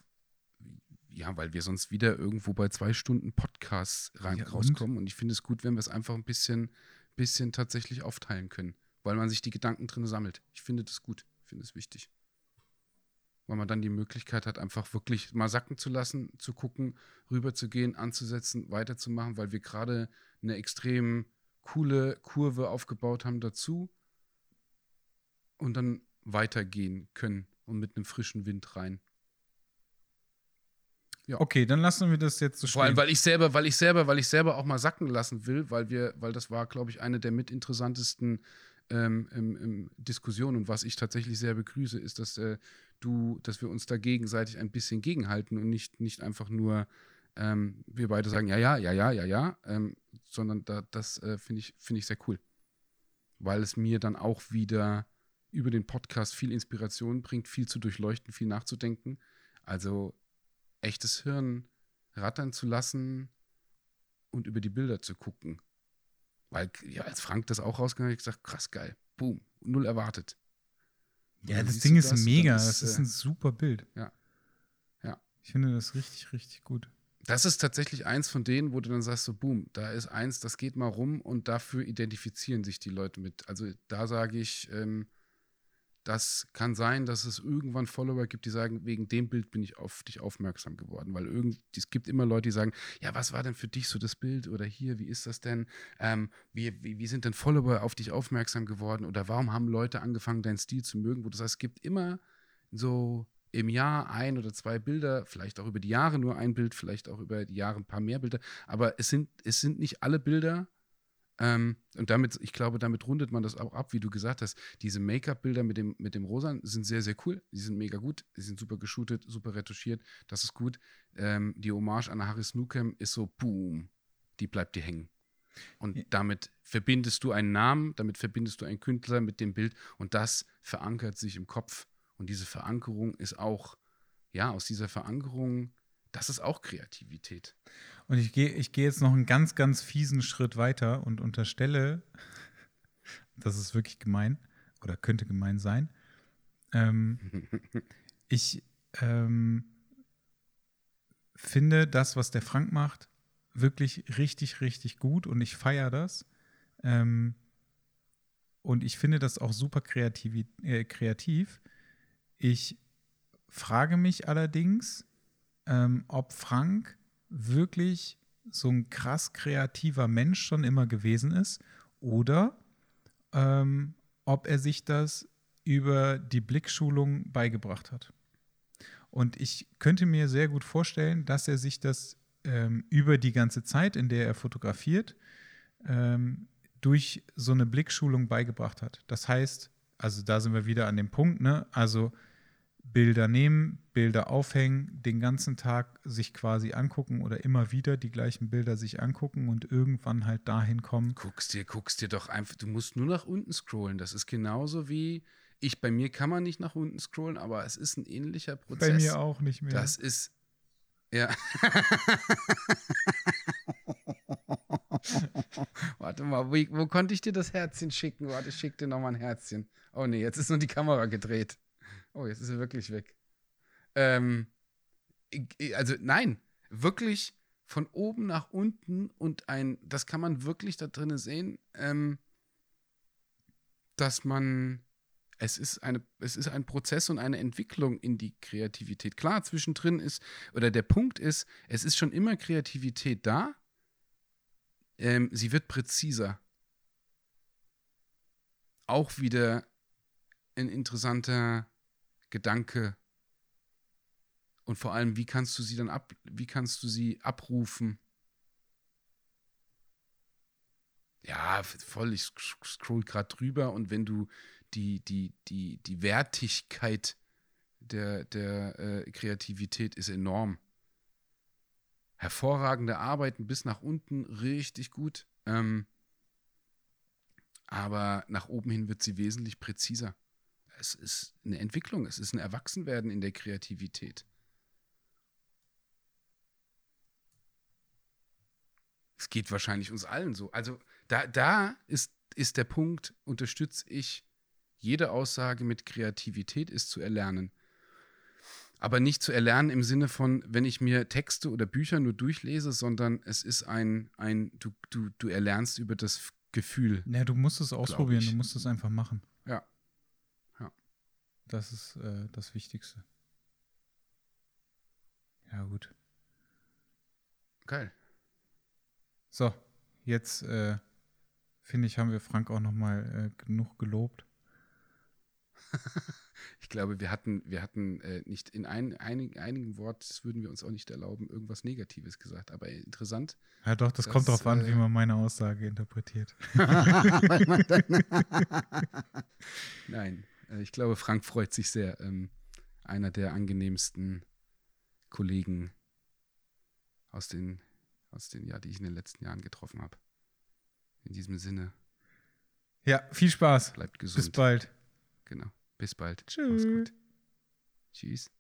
ja, weil wir sonst wieder irgendwo bei zwei Stunden Podcasts rein Ja, rauskommen. Und ich finde es gut, wenn wir es einfach ein bisschen, bisschen tatsächlich aufteilen können, weil man sich die Gedanken drin sammelt. Ich finde das gut, ich finde es wichtig. Weil man dann die Möglichkeit hat, einfach wirklich mal sacken zu lassen, zu gucken, rüberzugehen, anzusetzen, weiterzumachen, weil wir gerade eine extrem coole Kurve aufgebaut haben dazu und dann weitergehen können und mit einem frischen Wind rein. Okay, dann lassen wir das jetzt so Vor allem, stehen. weil ich selber, weil ich selber, weil ich selber auch mal sacken lassen will, weil wir, weil das war, glaube ich, eine der mitinteressantesten ähm, im Diskussionen und was ich tatsächlich sehr begrüße, ist, dass äh, du, dass wir uns da gegenseitig ein bisschen gegenhalten und nicht, nicht einfach nur ähm, wir beide sagen, ja, ja, ja, ja, ja, ja, ähm, sondern da, das äh, finde ich, finde ich sehr cool. Weil es mir dann auch wieder über den Podcast viel Inspiration bringt, viel zu durchleuchten, viel nachzudenken. Also echtes Hirn rattern zu lassen und über die Bilder zu gucken. Weil, ja, als Frank das auch rausgegangen hat, gesagt, krass geil, boom, null erwartet. Ja, das Ding ist das mega. dann Das ist äh, ein super Bild. Ja. Ja. Ich finde das richtig, richtig gut. Das ist tatsächlich eins von denen, wo du dann sagst, so boom, da ist eins, das geht mal rum und dafür identifizieren sich die Leute mit. Also da sage ich, ähm, das kann sein, dass es irgendwann Follower gibt, die sagen, wegen dem Bild bin ich auf dich aufmerksam geworden. Weil irgend, es gibt immer Leute, die sagen, ja, was war denn für dich so das Bild? Oder hier, wie ist das denn? Ähm, wie, wie, wie sind denn Follower auf dich aufmerksam geworden? Oder warum haben Leute angefangen, deinen Stil zu mögen? Wo du sagst, es gibt immer so im Jahr ein oder zwei Bilder, vielleicht auch über die Jahre nur ein Bild, vielleicht auch über die Jahre ein paar mehr Bilder, aber es sind, es sind nicht alle Bilder. Ähm, und damit, ich glaube, damit rundet man das auch ab, wie du gesagt hast. Diese Make-up-Bilder mit dem, mit dem Rosan sind sehr, sehr cool. Die sind mega gut. Die sind super geshootet, super retuschiert. Das ist gut. Ähm, die Hommage an Harris Nukem ist so, boom, die bleibt dir hängen. Und damit verbindest du einen Namen, damit verbindest du einen Künstler mit dem Bild und das verankert sich im Kopf. Und diese Verankerung ist auch, ja, aus dieser Verankerung, das ist auch Kreativität. Und ich gehe ich geh jetzt noch einen ganz, ganz fiesen Schritt weiter und unterstelle, das ist wirklich gemein oder könnte gemein sein. Ähm, ich ähm, finde das, was der Frank macht, wirklich richtig, richtig gut und ich feiere das. Ähm, und ich finde das auch super kreativ, äh, kreativ. Ich frage mich allerdings, ähm, ob Frank wirklich so ein krass kreativer Mensch schon immer gewesen ist oder ähm, ob er sich das über die Blickschulung beigebracht hat. Und ich könnte mir sehr gut vorstellen, dass er sich das ähm, über die ganze Zeit, in der er fotografiert, ähm, durch so eine Blickschulung beigebracht hat. Das heißt, also da sind wir wieder an dem Punkt, ne? Also Bilder nehmen, Bilder aufhängen, den ganzen Tag sich quasi angucken oder immer wieder die gleichen Bilder sich angucken und irgendwann halt dahin kommen. Guckst dir, guckst dir doch einfach, du musst nur nach unten scrollen. Das ist genauso wie ich, bei mir kann man nicht nach unten scrollen, aber es ist ein ähnlicher Prozess. Bei mir auch nicht mehr. Das ist, ja. Warte mal, wo, wo, konnte ich dir das Herzchen schicken? Warte, ich schick dir nochmal ein Herzchen. Oh nee, jetzt ist nur die Kamera gedreht. Oh, jetzt ist er wirklich weg. Ähm, also nein, wirklich von oben nach unten und ein, das kann man wirklich da drinnen sehen, ähm, dass man, es ist, eine, es ist ein Prozess und eine Entwicklung in die Kreativität. Klar, zwischendrin ist, oder der Punkt ist, es ist schon immer Kreativität da, ähm, sie wird präziser. Auch wieder ein interessanter Gedanke. Und vor allem, wie kannst du sie dann ab, wie kannst du sie abrufen? Ja, voll, ich scroll gerade drüber und wenn du die, die, die, die Wertigkeit der, der äh, Kreativität ist enorm. Hervorragende Arbeiten bis nach unten, richtig gut. Ähm, aber nach oben hin wird sie wesentlich präziser es ist eine Entwicklung, es ist ein Erwachsenwerden in der Kreativität. Es geht wahrscheinlich uns allen so. Also da, da ist, ist der Punkt, unterstütze ich jede Aussage mit Kreativität ist zu erlernen. Aber nicht zu erlernen im Sinne von, wenn ich mir Texte oder Bücher nur durchlese, sondern es ist ein, ein du, du, du erlernst über das Gefühl. Ja, du musst es ausprobieren, du musst es einfach machen. Das ist äh, das Wichtigste. Ja, gut. Geil. So, jetzt äh, finde ich, haben wir Frank auch noch mal äh, genug gelobt. ich glaube, wir hatten, wir hatten äh, nicht in ein, ein, einigen Wort, das würden wir uns auch nicht erlauben, irgendwas Negatives gesagt. Aber interessant. Ja, doch, das, das kommt darauf an, wie äh, man meine Aussage interpretiert. Nein, äh, ich glaube, Frank freut sich sehr. Ähm, einer der angenehmsten Kollegen aus den, aus den, ja, die ich in den letzten Jahren getroffen habe. In diesem Sinne. Ja, viel Spaß. Bleibt gesund. Bis bald. Genau. Bis bald. Tschüss. Tschüss.